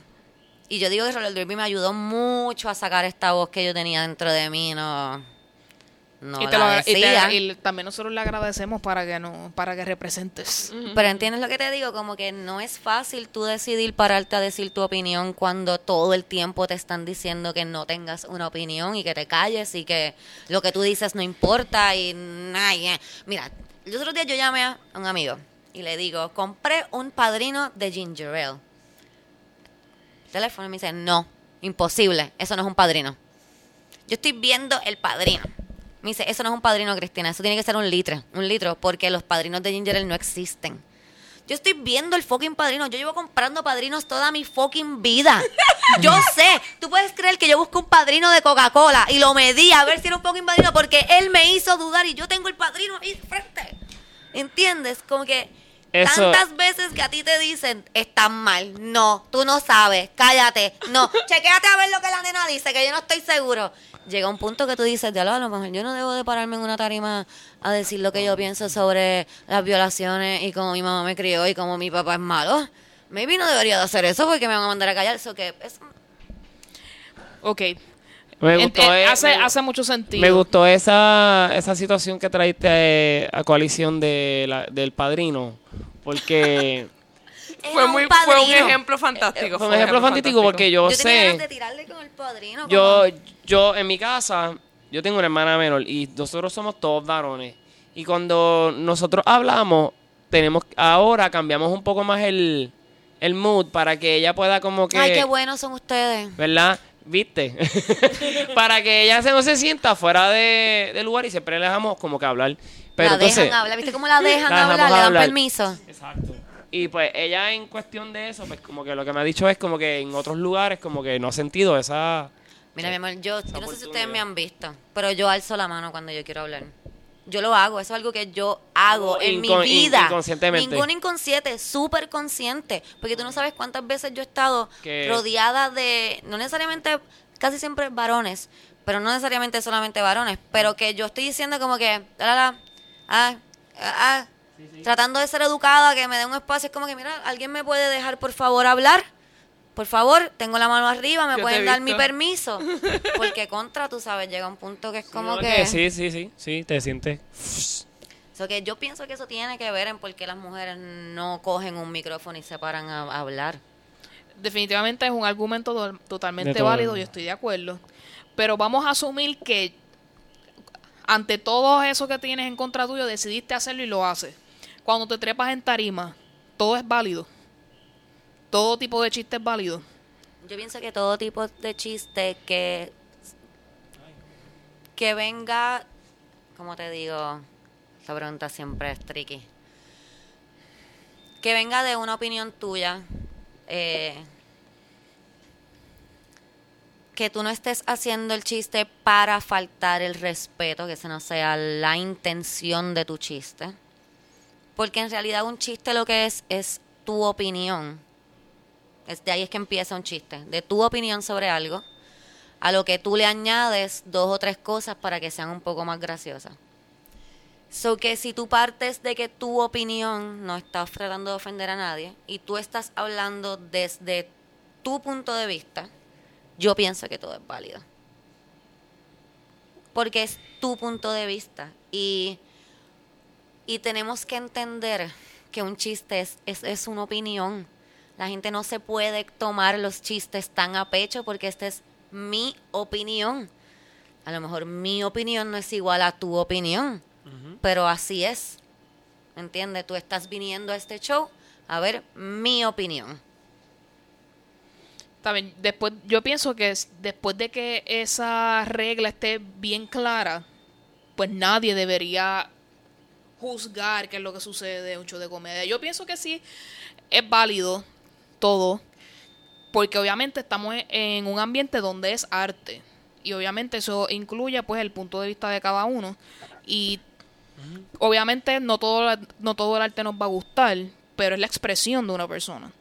Y yo digo que Roller Derby me ayudó mucho a sacar esta voz que yo tenía dentro de mí, no... No y, te lo y te- y también nosotros le agradecemos para que no para que representes. Pero entiendes lo que te digo, como que no es fácil tú decidir pararte a decir tu opinión cuando todo el tiempo te están diciendo que no tengas una opinión y que te calles y que lo que tú dices no importa y eh. mira, el otro día yo llamé a un amigo y le digo, compré un padrino de ginger ale. El teléfono me dice, no, imposible, eso no es un padrino. Yo estoy viendo el padrino. Me dice, eso no es un padrino, Cristina, eso tiene que ser un litro, un litro, porque los padrinos de ginger ale no existen. Yo estoy viendo el fucking padrino. Yo llevo comprando padrinos toda mi fucking vida. Yo sé. Tú puedes creer que yo busco un padrino de Coca-Cola y lo medí a ver si era un fucking padrino porque él me hizo dudar y yo tengo el padrino ahí frente. ¿Entiendes? Como que Eso- tantas veces que a ti te dicen, están mal. No, tú no sabes. Cállate. No, chequéate a ver lo que la nena dice, que yo no estoy seguro. Llega un punto que tú dices, diablo, a lo mejor yo no debo de pararme en una tarima a decir lo que yo pienso sobre las violaciones y cómo mi mamá me crió y cómo mi papá es malo. Maybe no debería de hacer eso porque me van a mandar a callar. Eso que es, Ok. Me gustó, eh, eh, hace, me- hace mucho sentido. Me gustó esa, esa situación que traiste eh, a coalición de la- del padrino, porque Fue, muy, un fue un ejemplo fantástico. fue un ejemplo fantástico porque yo, Yo tenía sé, ganas de tirarle con el padrino. yo, yo en mi casa, yo tengo una hermana menor y nosotros somos todos varones y cuando nosotros hablamos, tenemos ahora cambiamos un poco más el, el mood para que ella pueda como que, Ay, qué buenos son ustedes. ¿verdad? ¿Viste? Para que ella se no se sienta fuera de, lugar y siempre le dejamos como que hablar. Pero la entonces, dejan hablar, ¿viste cómo la dejan La hablar? Le dan hablar. permiso. Exacto. Y pues ella en cuestión de eso, pues como que lo que me ha dicho es como que en otros lugares como que no ha sentido esa... Mira, mi amor, yo, yo no sé si ustedes me han visto, pero yo alzo la mano cuando yo quiero hablar. Yo lo hago, eso es algo que yo hago Algo en mi vida. inconscientemente. Ningún inconsciente, súper consciente. Porque tú no sabes cuántas veces yo he estado rodeada de, no necesariamente, casi siempre varones, pero no necesariamente solamente varones, pero que yo estoy diciendo como que, la, la, ah, ah, ah, tratando de ser educada, que me dé un espacio, es como que, mira, ¿alguien me puede dejar por favor hablar? Por favor, tengo la mano arriba, me Yo pueden dar mi permiso. Porque contra, tú sabes, llega un punto que es como No, que... Sí, sí, sí, sí, te sientes... So que yo pienso que eso tiene que ver en por qué las mujeres no cogen un micrófono y se paran a, a hablar. Definitivamente es un argumento to- totalmente válido, yo estoy de acuerdo. Pero vamos a asumir que ante todo eso que tienes en contra tuyo, decidiste hacerlo y lo haces. Cuando te trepas en tarima, todo es válido. Todo tipo de chiste es válido. Yo pienso que todo tipo de chiste que que venga, como te digo, esta pregunta siempre es tricky. Que venga de una opinión tuya, eh, que tú no estés haciendo el chiste para faltar el respeto, que esa no sea la intención de tu chiste. Porque en realidad un chiste lo que es es tu opinión. De ahí es que empieza un chiste, de tu opinión sobre algo, a lo que tú le añades dos o tres cosas para que sean un poco más graciosas. So que si tú partes de que tu opinión no está tratando de ofender a nadie y tú estás hablando desde tu punto de vista, yo pienso que todo es válido. Porque es tu punto de vista y, y tenemos que entender que un chiste es, es, es una opinión. La gente no se puede tomar los chistes tan a pecho porque esta es mi opinión. A lo mejor mi opinión no es igual a tu opinión, pero así es. ¿Entiendes? Tú estás viniendo a este show a ver mi opinión. También, después, yo pienso que es- después de que esa regla esté bien clara, pues nadie debería juzgar qué es lo que sucede en un show de comedia. Yo pienso que sí es válido todo, porque obviamente estamos en- en un ambiente donde es arte. Y obviamente eso incluye pues el punto de vista de cada uno. Y obviamente no todo, no todo el arte nos va a gustar, pero es la expresión de una persona.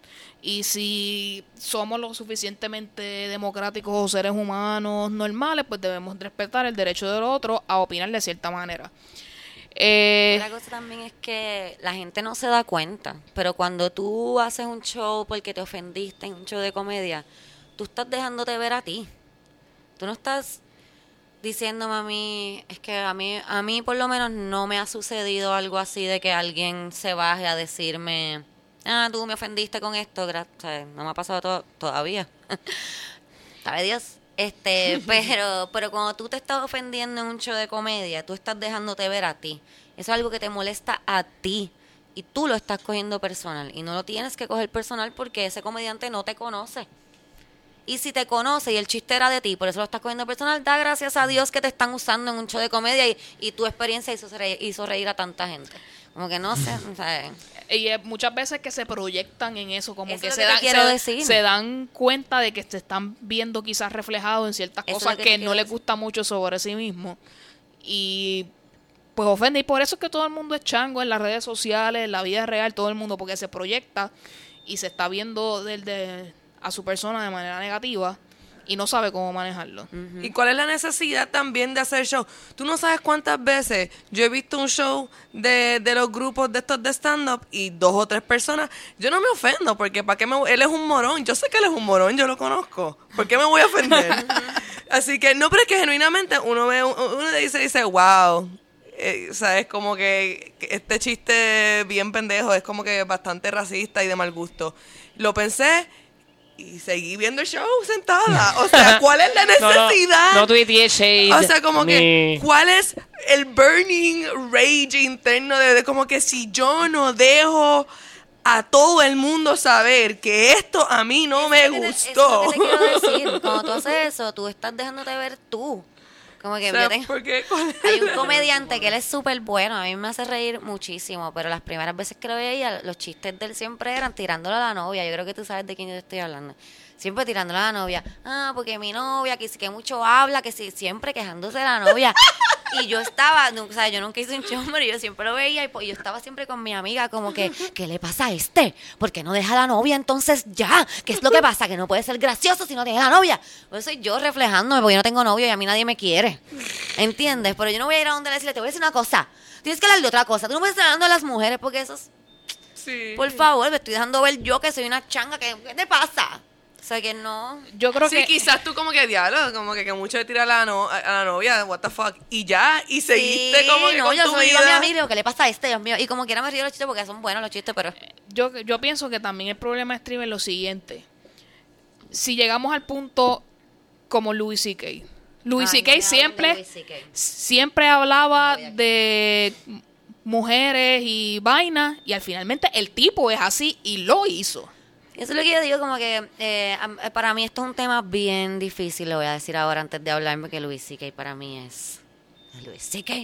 Y si somos lo suficientemente democráticos o seres humanos normales, pues debemos respetar el derecho del otro a opinar de cierta manera. Eh, Otra cosa también es que la gente no se da cuenta, pero cuando tú haces un show porque te ofendiste en un show de comedia, tú estás dejándote ver a ti. Tú no estás diciéndome a mí, es que a mí, a mí por lo menos no me ha sucedido algo así de que alguien se baje a decirme, ah, tú me ofendiste con esto, gra- o sea, no me ha pasado to- todavía. Sabe Dios. Este, pero, pero cuando tú te estás ofendiendo en un show de comedia, tú estás dejándote ver a ti. Eso es algo que te molesta a ti. Y tú lo estás cogiendo personal. Y no lo tienes que coger personal porque ese comediante no te conoce. Y si te conoce y el chiste era de ti, por eso lo estás cogiendo personal, da gracias a Dios que te están usando en un show de comedia y, y tu experiencia hizo reír, hizo reír a tanta gente. Como que no sé, o sea, y eh, muchas veces que se proyectan en eso, como Eso que es se que dan, se, decir. se dan cuenta de que se están viendo quizás reflejados en ciertas Eso cosas que no les gusta mucho sobre sí mismo. Y pues ofende. Y por eso es que todo el mundo es chango en las redes sociales, en la vida real, todo el mundo, porque se proyecta y se está viendo del de, a su persona de manera negativa y no sabe cómo manejarlo. ¿Y cuál es la necesidad también de hacer show? Tú no sabes cuántas veces yo he visto un show de, de los grupos de estos de stand-up y dos o tres personas. Yo no me ofendo porque para qué me él es un morón. Yo sé que él es un morón, yo lo conozco. ¿Por qué me voy a ofender? Así que no, pero es que genuinamente uno ve, uno dice, dice, wow. Eh, o sea, es como que que este chiste bien pendejo es como que bastante racista y de mal gusto. Lo pensé y seguí viendo el show sentada. O sea, ¿cuál es la No, no, necesidad? no tuiteé shade. O sea, como que, ¿cuál es el burning rage interno de, de como que si yo no dejo a todo el mundo saber que esto a mí no me Eso es lo que te- gustó. Eso que te quiero decir. Cuando tú haces eso, tú estás dejándote ver tú. Como que O sea, yo tengo- porque- Hay un comediante que él es súper bueno, a mí me hace reír muchísimo, pero las primeras veces que lo veía, los chistes de él siempre eran tirándolo a la novia. Yo creo que tú sabes de quién yo estoy hablando. Siempre tirándolo a la novia. Ah, porque mi novia, que, que mucho habla, que sí, siempre quejándose de la novia. Y yo estaba, no, o sea, yo nunca hice un show, pero yo siempre lo veía y pues, yo estaba siempre con mi amiga como que, ¿qué le pasa a este? ¿Por qué no deja a la novia entonces ya? ¿Qué es lo que pasa? Que no puede ser gracioso si no tiene la novia. Pues soy yo reflejándome porque yo no tengo novio y a mí nadie me quiere. ¿Entiendes? Pero yo no voy a ir a donde le decirle, te voy a decir una cosa. Tienes que hablar de otra cosa. Tú no me estás hablando de las mujeres porque eso es, Sí. por favor, me estoy dejando ver yo que soy una changa. que ¿Qué te pasa? O sea, que no... Yo creo sí, que quizás tú como que diablo, como que, que mucho le tira a la, no- a la novia, what the fuck, y ya, y seguiste Sí, como que no, con yo tu soy digo a mi vida. amigo, ¿qué le pasa a este, Dios mío? Y como quiera me río los chistes porque son buenos los chistes, pero... yo, yo pienso que también el problema estriba en lo siguiente. Si llegamos al punto como Louis C.K. Louis C.K. siempre, Louis siempre hablaba No de mujeres y vainas y al finalmente el tipo es así y lo hizo. Eso es lo que yo digo, como que eh, eh, para mí esto es un tema bien difícil, lo voy a decir ahora antes de hablarme, que Luis C.K. para mí es Luis C.K.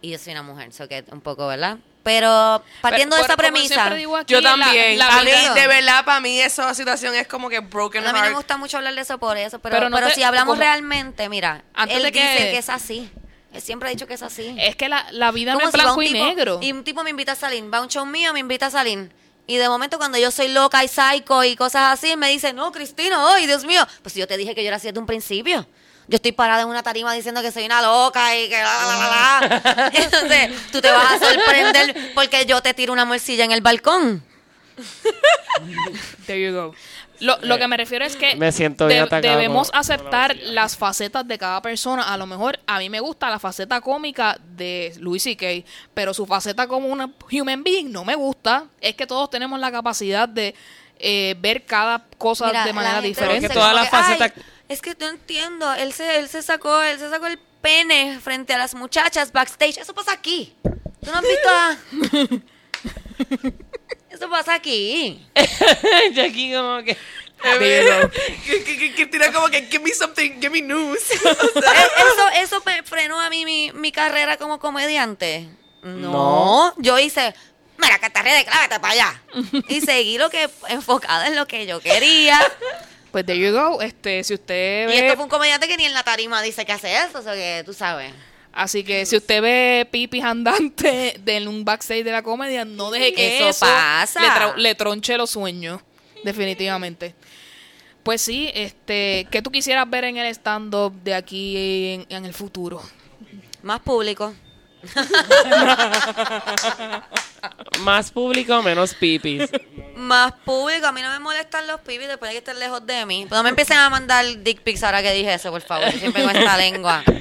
Y yo soy una mujer, eso que un poco, ¿verdad? Pero partiendo Pero- de esa premisa, siempre digo aquí, Yo la- también. la a mí, de verdad, para mí esa situación es como que broken a mí no me heart. gusta mucho hablar de eso por eso, pero, Pero pero, no te- si hablamos como- realmente, mira, Antes él de que- dice que es así. Él siempre ha dicho que es así. Es que la, la vida no es blanco un y tipo- negro. Y un tipo me invita a salir, va a un show mío, me invita a salir. Y de momento cuando yo soy loca y psycho y cosas así, me dice, no, Cristina, ay, Dios mío. Pues yo te dije que yo era así desde un principio. Yo estoy parada en una tarima diciendo que soy una loca y que la, la, la, la, la. Entonces, tú te vas a sorprender porque yo te tiro una morcilla en el balcón. There you go. Lo, lo que me refiero es que Me siento bien debemos con- aceptar las facetas de cada persona. A lo mejor a mí me gusta la faceta cómica de Louis C.K., pero su faceta como una human being no me gusta. Es que todos tenemos la capacidad de eh, ver cada cosa Mira, de manera diferente. que dice todas como las facetas- "Ay, es que no entiendo. Él se, él se sacó, él se sacó el pene frente a las muchachas backstage. Eso pasa aquí. ¿Tú no has visto a... Eso pasa aquí. Yo aquí como que... que, que, que, que tira como que give me something, give me news. O sea, Eh, Eso, eso me frenó a mí mi, mi carrera como comediante. No. No. Yo hice, mira, que te de clávate para allá. Y seguí lo que, enfocada en lo que yo quería. Pues there you go. Este, si usted Y ve, esto fue un comediante que ni en la tarima dice que hace eso, o sea que tú sabes. Así que si usted ve pipis andantes de en un backstage de la comedia, no deje que Eso eso, pasa. Le, tronche los sueños, definitivamente. Pues sí, este, ¿qué tú quisieras ver en el stand-up de aquí en, en el futuro? Más público. Más público, menos pipis. Más público. A mí no me molestan los pibis después de que estén lejos de mí. No me empiecen a mandar dick pics ahora que dije eso, por favor. Siempre con esta lengua.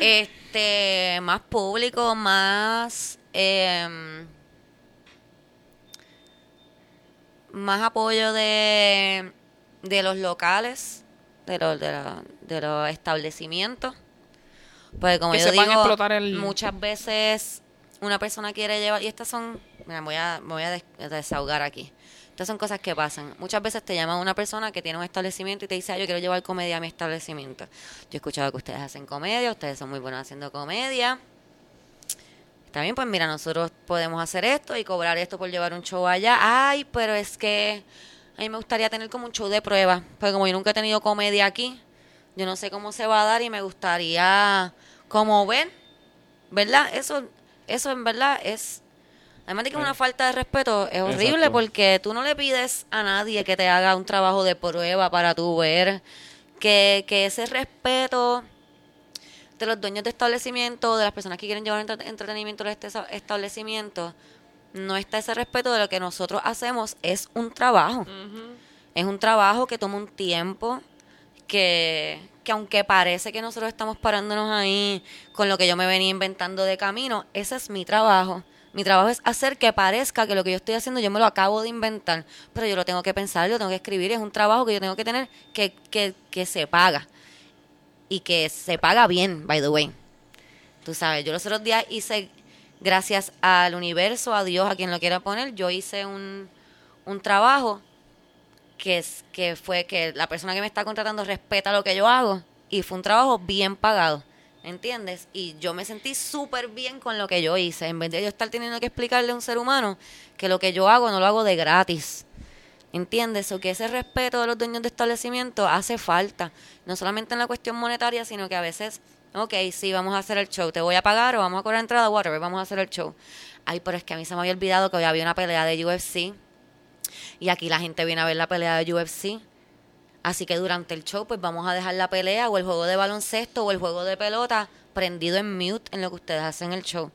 Este, más público, más... em, más apoyo de, de los locales, de los, de, la- de los establecimientos. Porque como Que yo sepan digo, explotar el- muchas veces una persona quiere llevar, y estas son, mira, voy a, me voy a des- desahogar aquí. Estas son cosas que pasan. Muchas veces te llama una persona que tiene un establecimiento y te dice, ah, yo quiero llevar comedia a mi establecimiento. Yo he escuchado que ustedes hacen comedia, ustedes son muy buenos haciendo comedia. Está bien, pues mira, nosotros podemos hacer esto y cobrar esto por llevar un show allá. Ay, pero es que a mí me gustaría tener como un show de prueba. Porque como yo nunca he tenido comedia aquí, yo no sé cómo se va a dar y me gustaría como ver, ¿verdad? Eso, eso en verdad es... Además de que es una falta de respeto, es horrible Exacto. porque tú no le pides a nadie que te haga un trabajo de prueba para tú ver que, que ese respeto de los dueños de establecimiento, de las personas que quieren llevar entre- entretenimiento a este establecimiento, no está ese respeto de lo que nosotros hacemos. Es un trabajo. Es un trabajo que toma un tiempo, que, que aunque parece que nosotros estamos parándonos ahí con lo que yo me venía inventando de camino, ese es mi trabajo. Mi trabajo es hacer que parezca que lo que yo estoy haciendo yo me lo acabo de inventar, pero yo lo tengo que pensar, lo tengo que escribir, es un trabajo que yo tengo que tener que, que, que se paga y que se paga bien, by the way. Tú sabes, yo los otros días hice gracias al universo, a Dios, a quien lo quiera poner, yo hice un, un trabajo que, es, que fue que la persona que me está contratando respeta lo que yo hago y fue un trabajo bien pagado. ¿Entiendes? Y yo me sentí súper bien con lo que yo hice. En vez de yo estar teniendo que explicarle a un ser humano que lo que yo hago no lo hago de gratis. ¿Entiendes? O que ese respeto de los dueños de establecimiento hace falta. No solamente en la cuestión monetaria, sino que a veces, ok, sí, vamos a hacer el show, te voy a pagar o vamos a cobrar entrada, whatever, vamos a hacer el show. Ay, pero es que a mí se me había olvidado que hoy había una pelea de UFC. Y aquí la gente viene a ver la pelea de UFC. Así que durante el show, pues vamos a dejar la pelea o el juego de baloncesto o el juego de pelota prendido en mute en lo que ustedes hacen en el show.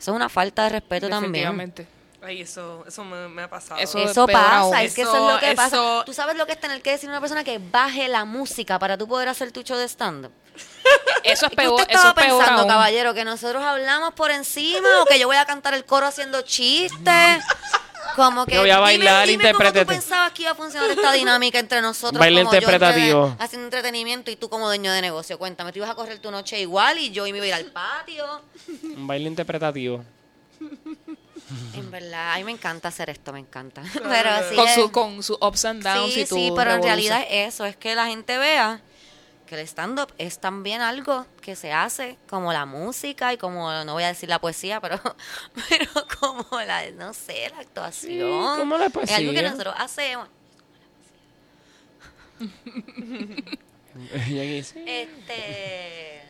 Eso es una falta de respeto también. Definitivamente. Ay, eso, eso me, me ha pasado. Eso- Eso pasa, aún. es que eso Eso- es lo que pasa. eso- Tú sabes lo que es tener que decir a una persona que baje la música para tú poder hacer tu show de stand-up. Eso es ¿Qué peor, usted eso estaba es peor pensando, aún. caballero? ¿Que nosotros hablamos por encima o que yo voy a cantar el coro haciendo chistes? Como que Yo voy a dime- bailar, cómo tú pensabas que iba a funcionar esta dinámica entre nosotros Baile como yo interpretativo. entre- haciendo entretenimiento y tú como dueño de negocio. Cuéntame, tú ibas a correr tu noche igual y yo iba a ir al patio. Un baile interpretativo. En verdad, a mí me encanta hacer esto, me encanta. Pero sí con, es- su, con su ups and downs Sí, y tu sí, pero en realidad es eso, es que la gente vea que el stand-up es también algo que se hace como la música y como, no voy a decir la poesía, pero, pero como la, no sé, la actuación. como la Es algo que poesía. nosotros hacemos. Sí. Este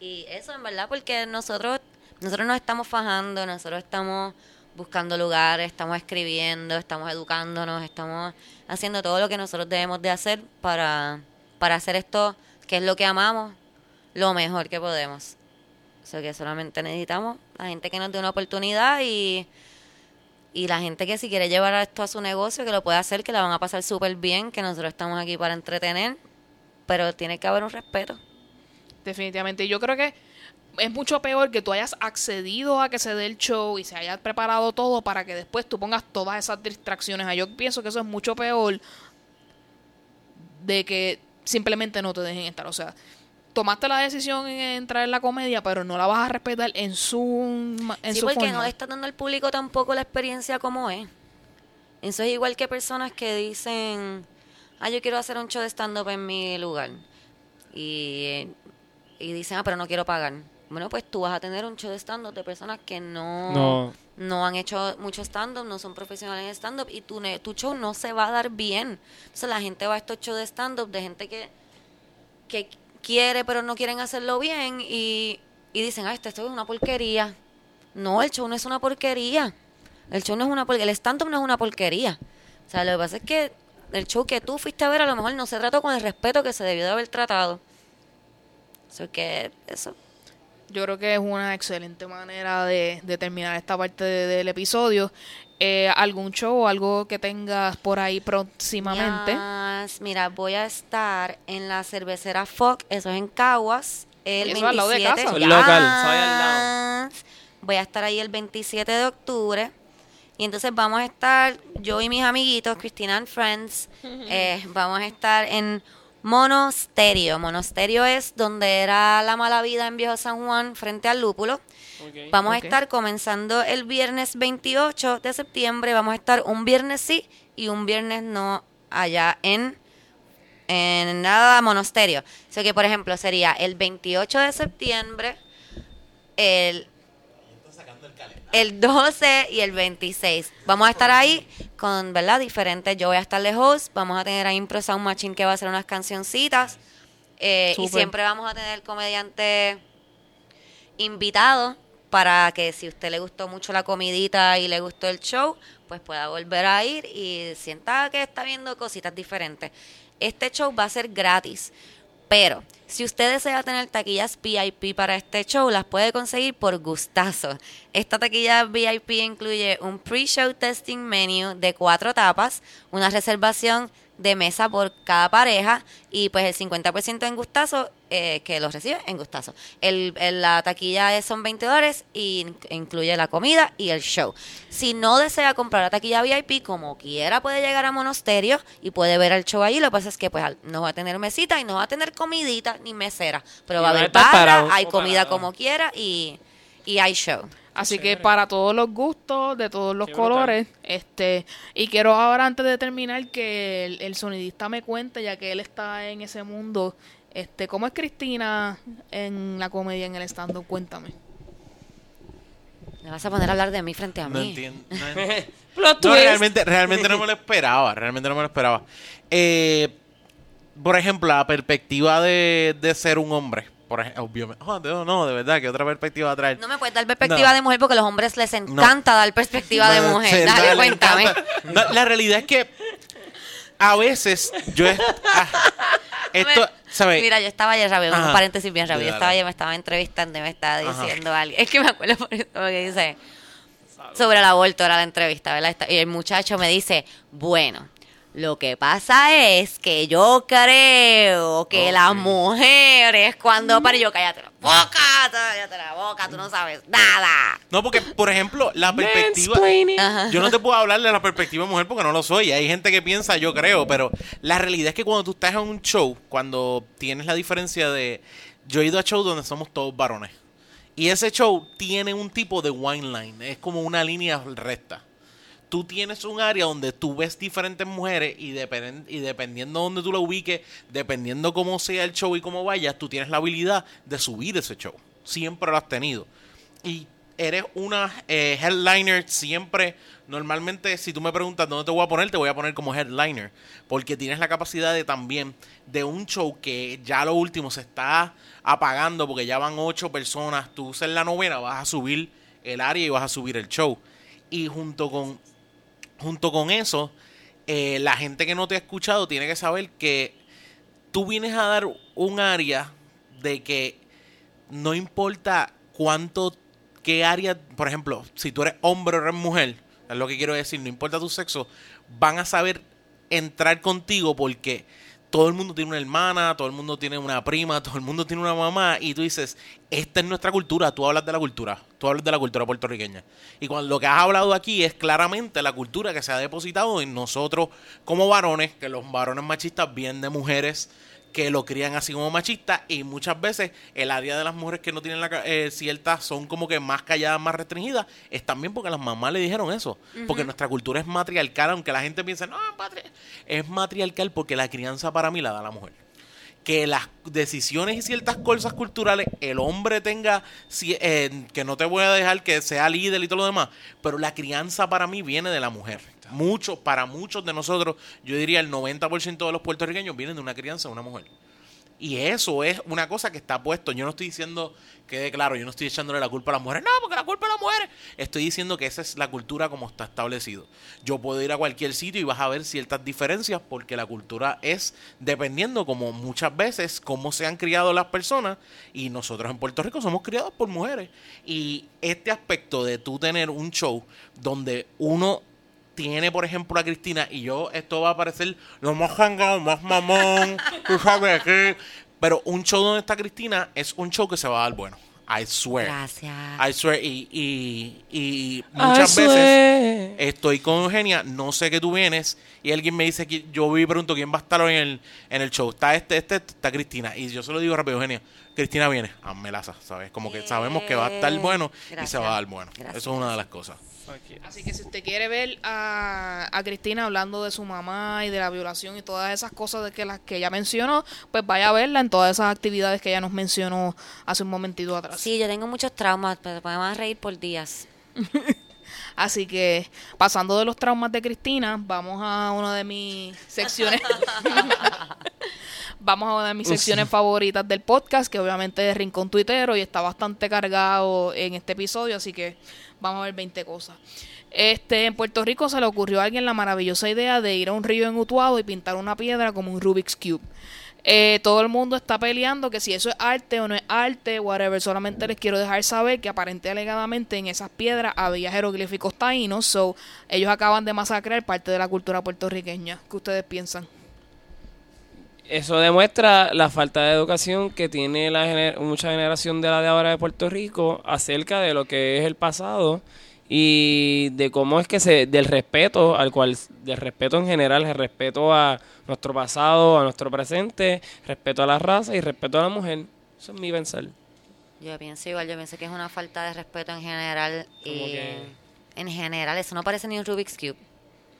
y eso en verdad porque nosotros nosotros nos estamos fajando, nosotros estamos buscando lugares, estamos escribiendo, estamos educándonos, estamos haciendo todo lo que nosotros debemos de hacer para para hacer esto que es lo que amamos lo mejor que podemos. O sea que solamente necesitamos la gente que nos dé una oportunidad y y la gente que si quiere llevar esto a su negocio, que lo puede hacer, que la van a pasar súper bien, que nosotros estamos aquí para entretener, pero tiene que haber un respeto. Definitivamente. Yo creo que es mucho peor que tú hayas accedido a que se dé el show y se haya preparado todo para que después tú pongas todas esas distracciones. Ah, Yo pienso que eso es mucho peor de que simplemente no te dejen estar. O sea, tomaste la decisión en entrar en la comedia, pero no la vas a respetar en su, en sí, su porque forma. no le está dando al público tampoco la experiencia como es. Eso es igual que personas que dicen, ah, yo quiero hacer un show de stand-up en mi lugar. Y, y dicen, ah, pero no quiero pagar. Bueno, pues tú vas a tener un show de stand-up de personas que no, No. No han hecho mucho stand-up, no son profesionales en stand-up y tu, tu show no se va a dar bien. Entonces la gente va a estos shows de stand-up de gente que, que quiere pero no quieren hacerlo bien y, y dicen, ah, esto, esto es una porquería. No, el show no es una porquería. El show no es una porquería. El stand-up no es una porquería. O sea, lo que pasa es que el show que tú fuiste a ver a lo mejor no se trató con el respeto que se debió de haber tratado. Eso que eso. Yo creo que es una excelente manera de, de terminar esta parte de- del episodio. Eh, ¿Algún show o algo que tengas por ahí próximamente? Yes, Mira, voy a estar en la cervecera Foc, eso es en Caguas, el Eso al lado de 27. casa. El local, soy al lado. Yes. Voy a estar ahí el 27 de octubre. Y entonces vamos a estar, yo y mis amiguitos, Cristina and Friends, eh, vamos a estar en Monosterio. Monosterio es donde era la mala vida en Viejo San Juan, frente al Lúpulo. Vamos a estar comenzando el viernes 28 de septiembre. Vamos a estar un viernes sí y un viernes no allá en, en nada monasterio. O sea que, por ejemplo, sería el 28 de septiembre, el, el 12 y el 26. Vamos a estar ahí con, ¿verdad? Diferentes. Yo voy a estar de host. Vamos a tener a Impro Sound Machine que va a hacer unas cancioncitas. Eh, y siempre vamos a tener comediante invitado para que si a usted le gustó mucho la comidita y le gustó el show, pues pueda volver a ir y sienta que está viendo cositas diferentes. Este show va a ser gratis, pero si usted desea tener taquillas VIP para este show, las puede conseguir por gustazo. Esta taquilla VIP incluye un pre-show testing menu de cuatro tapas, una reservación de mesa por cada pareja y pues el 50% en gustazo eh, que los recibe en gustazo. El, el- la taquilla es- son 20 dólares y in- incluye la comida y el show. Si no desea comprar la taquilla VIP, como quiera puede llegar a Monasterio y puede ver el show allí. Lo que pasa es que pues no va a tener mesita y no va a tener comidita ni mesera, pero Y va a haber barra, hay comida parado. como quiera y, Y hay show. Así que para todos los gustos, de todos los Qué brutal. colores, este, y quiero ahora antes de terminar que el, el sonidista me cuente, ya que él está en ese mundo, este, ¿cómo es Cristina en la comedia, en el stand-up? Cuéntame. Me vas a poner a hablar de mí frente a No mí. entiendo. No, entiendo. No, twist. realmente, realmente no me lo esperaba. Realmente no me lo esperaba. Eh, por ejemplo, la perspectiva de, de ser un hombre. Por ejemplo, obviamente. Oh, no, no, de verdad, que otra perspectiva traer. No me puedes dar perspectiva No. de mujer porque a los hombres les encanta dar perspectiva de mujer. Dale, le cuéntame. la realidad es que a veces yo. ah, esto, ¿sabes? Mira, yo estaba ayer rápido, un Ajá. paréntesis bien rápido. Yo estaba ayer, me estaba entrevistando y me estaba Ajá. diciendo alguien. Es que me acuerdo por eso que dice sobre el aborto, era la entrevista, ¿verdad? Y el muchacho me dice, bueno, lo que pasa es que yo creo que las mujeres cuando paren, yo cállate la boca, cállate la boca, tú no sabes nada. No, porque, por ejemplo, la perspectiva. Yo no te puedo hablar de la perspectiva de mujer porque no lo soy. Hay gente que piensa, yo creo, pero la realidad es que cuando tú estás en un show, cuando tienes la diferencia de. Yo he ido a shows donde somos todos varones. Y ese show tiene un tipo de wine line. Es como una línea recta. Tú tienes un área donde tú ves diferentes mujeres y, y dependiendo de dónde tú lo ubiques, dependiendo cómo sea el show y cómo vayas, tú tienes la habilidad de subir ese show. Siempre lo has tenido. Y eres una eh, headliner siempre. Normalmente, si tú me preguntas dónde te voy a poner, te voy a poner como headliner. Porque tienes la capacidad de también, de un show que ya lo último se está apagando porque ya van ocho personas. Tú ser la novena, vas a subir el área y vas a subir el show. Y junto con, junto con eso, eh, la gente que no te ha escuchado tiene que saber que tú vienes a dar un área de que no importa cuánto, qué área, por ejemplo, si tú eres hombre o eres mujer, es lo que quiero decir, no importa tu sexo, van a saber entrar contigo porque todo el mundo tiene una hermana, todo el mundo tiene una prima, todo el mundo tiene una mamá y tú dices, esta es nuestra cultura, tú hablas de la cultura, tú hablas de la cultura puertorriqueña. Y cuando lo que has hablado aquí es claramente la cultura que se ha depositado en nosotros como varones, que los varones machistas vienen de mujeres que lo crían así como machista y muchas veces el área de las mujeres que no tienen la eh, ciertas son como que más calladas, más restringidas, es también porque las mamás le dijeron eso, porque nuestra cultura es matriarcal, aunque la gente piensa, no, es patri-". es matriarcal porque la crianza para mí la da la mujer. Que las decisiones y ciertas cosas culturales el hombre tenga, eh, que no te voy a dejar que sea líder y todo lo demás, pero la crianza para mí viene de la mujer. Muchos, para muchos de nosotros, yo diría el 90% de los puertorriqueños vienen de una crianza de una mujer. Y eso es una cosa que está puesto. Yo no estoy diciendo, quede claro, yo no estoy echándole la culpa a las mujeres. No, porque la culpa a las mujeres. Estoy diciendo que esa es la cultura como está establecido. Yo puedo ir a cualquier sitio y vas a ver ciertas diferencias porque la cultura es dependiendo como muchas veces cómo se han criado las personas y nosotros en Puerto Rico somos criados por mujeres. Y este aspecto de tú tener un show donde uno tiene, por ejemplo, a Cristina, y yo, esto va a parecer lo más jangado, más mamón, tú sabes qué. Pero un show donde está Cristina es un show que se va a dar bueno. I swear. Gracias. I swear. Y, y, y muchas I veces swear. estoy con Eugenia, no sé que tú vienes, y alguien me dice que yo vi y pregunto quién va a estar hoy en el, en el show. Está este, este, está Cristina. Y yo se lo digo rápido, Eugenia. Cristina viene, a melaza, ¿sabes? Como que sabemos que va a estar bueno y se va a dar bueno. Gracias. Eso es una de las cosas. Así que si usted quiere ver a, a Cristina hablando de su mamá y de la violación y todas esas cosas de que las que ella mencionó, pues vaya a verla en todas esas actividades que ella nos mencionó hace un momentito atrás. Sí, yo tengo muchos traumas, pero podemos reír por días. Así que pasando de los traumas de Cristina, vamos a una de mis secciones. vamos a una de mis secciones favoritas del podcast, que obviamente es Rincón Tuitero y está bastante cargado en este episodio, así que vamos a ver 20 cosas. Este, en Puerto Rico se le ocurrió a alguien la maravillosa idea de ir a un río en Utuado y pintar una piedra como un Rubik's Cube. Eh, todo el mundo está peleando que si eso es arte o no es arte, whatever. Solamente les quiero dejar saber que aparente alegadamente en esas piedras había jeroglíficos taínos, so ellos acaban de masacrar parte de la cultura puertorriqueña. ¿Qué ustedes piensan? Eso demuestra la falta de educación que tiene la gener- mucha generación de la de ahora de Puerto Rico acerca de lo que es el pasado y de cómo es que se del respeto al cual del respeto en general, el respeto a nuestro pasado, a nuestro presente, respeto a la raza y respeto a la mujer. Eso es mi pensar. Yo pienso igual, yo pienso que es una falta de respeto en general. Y que- en general, eso no parece ni un Rubik's Cube.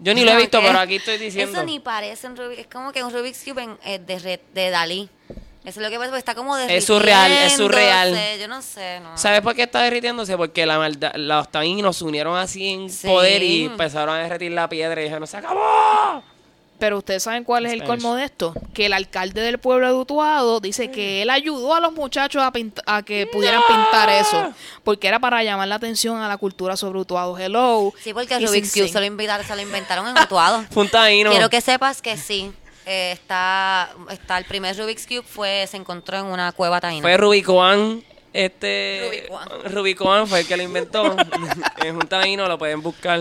Yo ni lo he visto, pero aquí estoy diciendo. Eso ni parece un Rubik's Es como que un Rubik's Cube en- eh, de, re- de Dalí. Eso es lo que pasa, porque está como Es surreal, es surreal. derritiéndose, Yo no sé, no. ¿Sabes por qué está derritiéndose? Porque la maldad, los taínos se unieron así en Sí. poder y empezaron a derretir la piedra y dijeron, ¡se acabó! Pero ustedes saben cuál es el colmo de esto, que el alcalde del pueblo de Utuado dice que él ayudó a los muchachos a, pint- a que pudieran pintar eso, porque era para llamar la atención a la cultura sobre Utuado. Hello. Sí, porque Rubik's Cube se lo, invitaron, se lo inventaron en Utuado. Fue un taíno. Quiero que sepas que sí. eh, está, está el primer Rubik's Cube fue se encontró en una cueva taína. Fue Rubicoan. Este. Rubicoan. Rubicoan fue el que lo inventó. es un taíno, lo pueden buscar.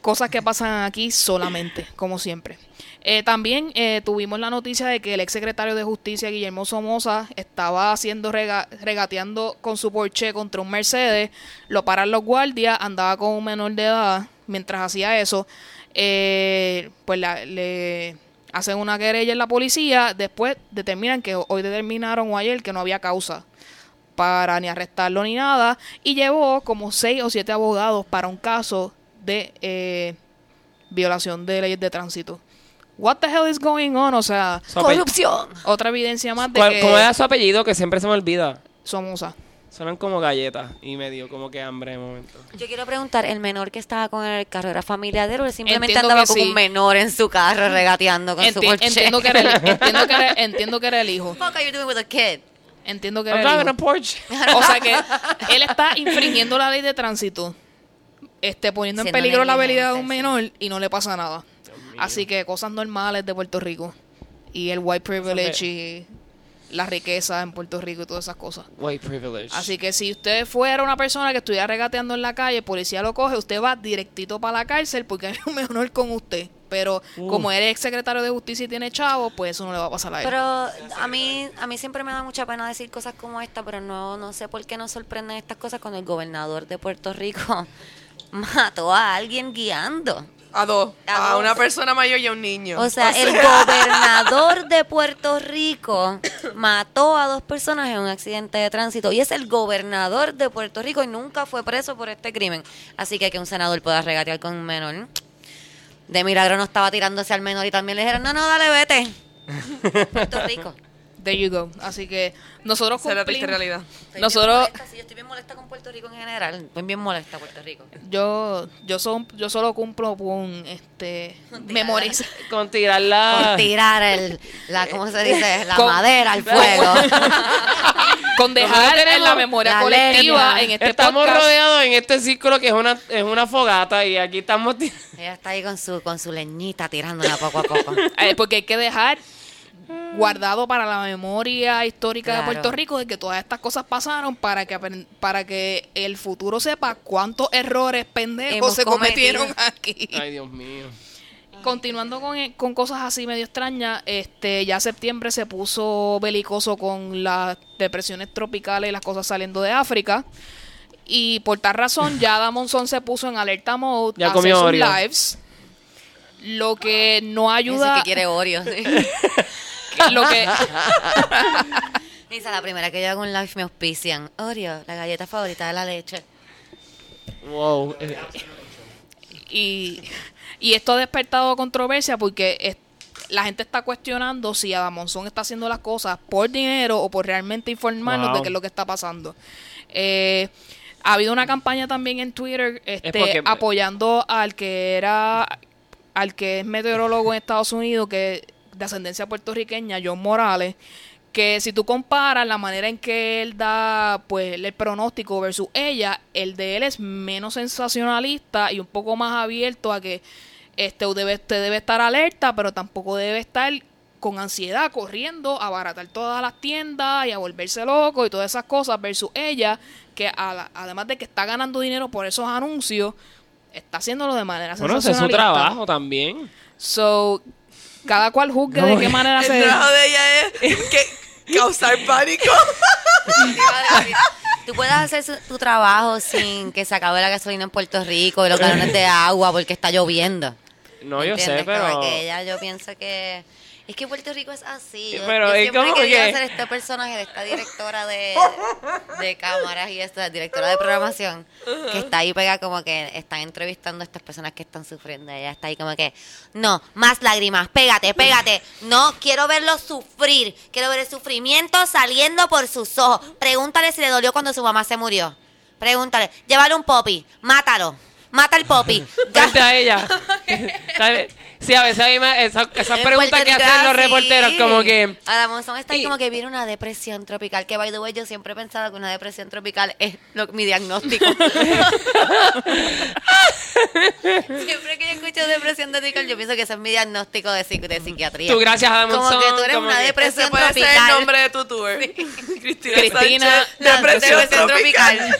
Cosas que pasan aquí solamente, como siempre. Eh, también eh, tuvimos la noticia de que el ex secretario de Justicia, Guillermo Somoza, estaba haciendo rega- regateando con su Porsche contra un Mercedes. Lo paran los guardias, andaba con un menor de edad. Mientras hacía eso, eh, pues la- le hacen una querella en la policía. Después determinan que hoy determinaron o ayer que no había causa para ni arrestarlo ni nada y llevó como seis o siete abogados para un caso de eh, violación de leyes de tránsito. What the hell is going on? O sea, Su Corrupción. otra evidencia más de ¿Cuál- que ¿Cómo era su apellido? Que siempre se me olvida. Somoza. Suenan como galletas y medio como que hambre de momento. Yo quiero preguntar, ¿el menor que estaba con el carro era familiar de él o él simplemente Entiendo andaba con sí. un menor en su carro regateando con su Enti- Porsche? entiendo, que era el, entiendo, que era, entiendo que era el hijo. What are you doing with a kid? Entiendo que I'm era el driving a hijo. Porsche. O sea que él está infringiendo la ley de tránsito, este, poniendo en peligro la habilidad de un menor y no le pasa nada. Así que cosas normales de Puerto Rico. Y el white privilege y la riqueza en Puerto Rico y todas esas cosas. White privilege. Así que si usted fuera una persona que estuviera regateando en la calle, el policía lo coge, usted va directito para la cárcel porque hay un menor con usted. Pero como eres ex secretario de justicia y tiene chavo, pues eso no le va a pasar a él. Pero a mí, a mí siempre me da mucha pena decir cosas como esta, pero no, no sé por qué nos sorprenden estas cosas cuando el gobernador de Puerto Rico mató a alguien guiando. A dos. A A, dos. una persona mayor y a un niño. O sea, el gobernador de Puerto Rico mató a dos personas en un accidente de tránsito y es el gobernador de Puerto Rico y nunca fue preso por este crimen. Así que que un senador pueda regatear con un menor. De milagro no estaba tirándose al menor y también le dijeron, no, no, dale, vete. Puerto Rico. There you go. Así que nosotros Esa es la triste cumplimos. realidad. Estoy Nosotros, molesta, sí, yo estoy bien molesta con Puerto Rico en general. Estoy bien molesta Puerto Rico. yo, yo, son, yo solo cumplo con este memorizar. Con tirar la... Con tirar el, la, ¿cómo se dice? La Con- madera al fuego. con dejar en la memoria la colectiva en este estamos podcast. rodeados en este círculo que es una, es una fogata y aquí estamos... Ella está ahí con su, con su leñita tirándola poco a poco. Eh, porque hay que dejar guardado para la memoria histórica de. Puerto Rico de que todas estas cosas pasaron para que para que el futuro sepa cuántos errores pendejos Hemos se cometieron aquí. Ay, Dios mío. Continuando con, con cosas así medio extrañas, este ya septiembre se puso belicoso con las depresiones tropicales y las cosas saliendo de África. Y por tal razón, ya Ada Monzón se puso en alerta mode Ya a comió hacer sus Oreo. lives. Lo que no Dice ayuda. que quiere Oreo. sí. Lo que, Dice, la primera que yo hago un live me auspician. Oreo, la galleta favorita de la leche. Wow. Eh, y, y esto ha despertado controversia porque es- la gente está cuestionando si Ada Monzón está haciendo las cosas por dinero o por realmente informarnos Wow. de qué es lo que está pasando. Eh, ha habido una campaña también en Twitter este, porque- apoyando al que era al que es meteorólogo en Estados Unidos que de ascendencia puertorriqueña John Morales que si tú comparas la manera en que él da pues el pronóstico versus ella, el de él es menos sensacionalista y un poco más abierto a que este debe, usted debe estar alerta, pero tampoco debe estar con ansiedad corriendo a abaratar todas las tiendas y a volverse loco y todas esas cosas versus ella que a la- además de que está ganando dinero por esos anuncios está haciéndolo de manera Bueno, ese es su sensacionalista. trabajo también. So, cada cual juzgue No, de qué porque- manera El se trabajo de ella es que causar pánico. Tú puedes hacer su- tu trabajo sin que se acabe la gasolina en Puerto Rico y los galones de agua porque está lloviendo. No, yo sé, ¿Entiendes? pero... Que ella, yo pienso que... Es que Puerto Rico es así. Yo, Pero yo es siempre como querido que- hacer este personaje de esta directora de, de cámaras y esta directora de programación que está ahí pega como que están entrevistando a estas personas que están sufriendo. Ella está ahí como que, no, más lágrimas, pégate, pégate. No, quiero verlo sufrir. Quiero ver el sufrimiento saliendo por sus ojos. Pregúntale si le dolió cuando su mamá se murió. Pregúntale, llévale un popi, mátalo. Mata al popi. Frente a ella. ¿Sabes? Sí, a veces a mí me, esa- esas preguntas que hacen los así. reporteros, como que... Ahora Monzón está ahí Y- como que viene una depresión tropical. Que by the way, yo siempre he pensado que una depresión tropical es lo- mi diagnóstico. siempre que yo escucho depresión tropical, yo pienso que ese es mi diagnóstico de, psiqui- de psiquiatría. Tú, gracias a Como Monzón, que tú eres como una depresión Ese puede tropical. ser el nombre de tu tour. Cristina, Cristina, Sánchez, depresión, depresión tropical.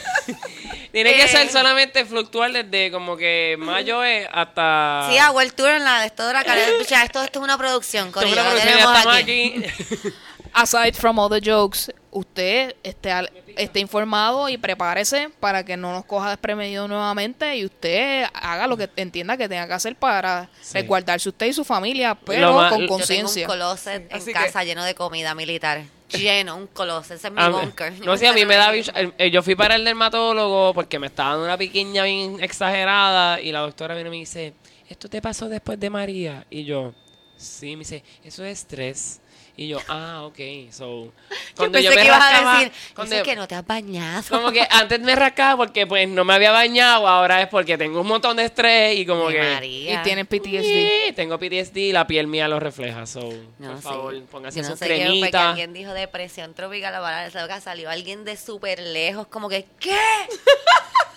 Tiene que Eh. ser solamente fluctuar desde como que mayo es hasta... Sí, hago el tour en la de esto de la cara. Escucha, esto, esto es una producción, Esto es corillo. una lo producción, aquí. aquí. Aside from all the jokes, usted esté, al- esté informado y prepárese para que no nos coja desprevenido nuevamente y usted haga lo que entienda que tenga que hacer para Sí. resguardarse usted y su familia, pero con yo Yo tengo un conciencia. closet en Así que- casa lleno de comida militar. Lleno, un closet. Ese es mi A bunker. No sé, a mí me da bicho- eh, eh, Yo fui para el dermatólogo porque me estaba dando una piquiña bien exagerada y la doctora viene y me dice, ¿esto te pasó después de María? Y yo, sí, me dice, eso es estrés. Y yo, ah, ok, so... Yo Cuando pensé me que ibas a rascaba- decir, cuando- es que no te has bañado. Como que antes me rascaba porque pues no me había bañado, ahora es porque tengo un montón de estrés y como Ay, que... María. Y tiene PTSD. Sí, tengo PTSD y la piel mía lo refleja, so, No por sé. favor, póngase Yo no su sé qué, porque cremita. alguien dijo depresión tropical, la palabra salió alguien de súper lejos, como que, ¿qué?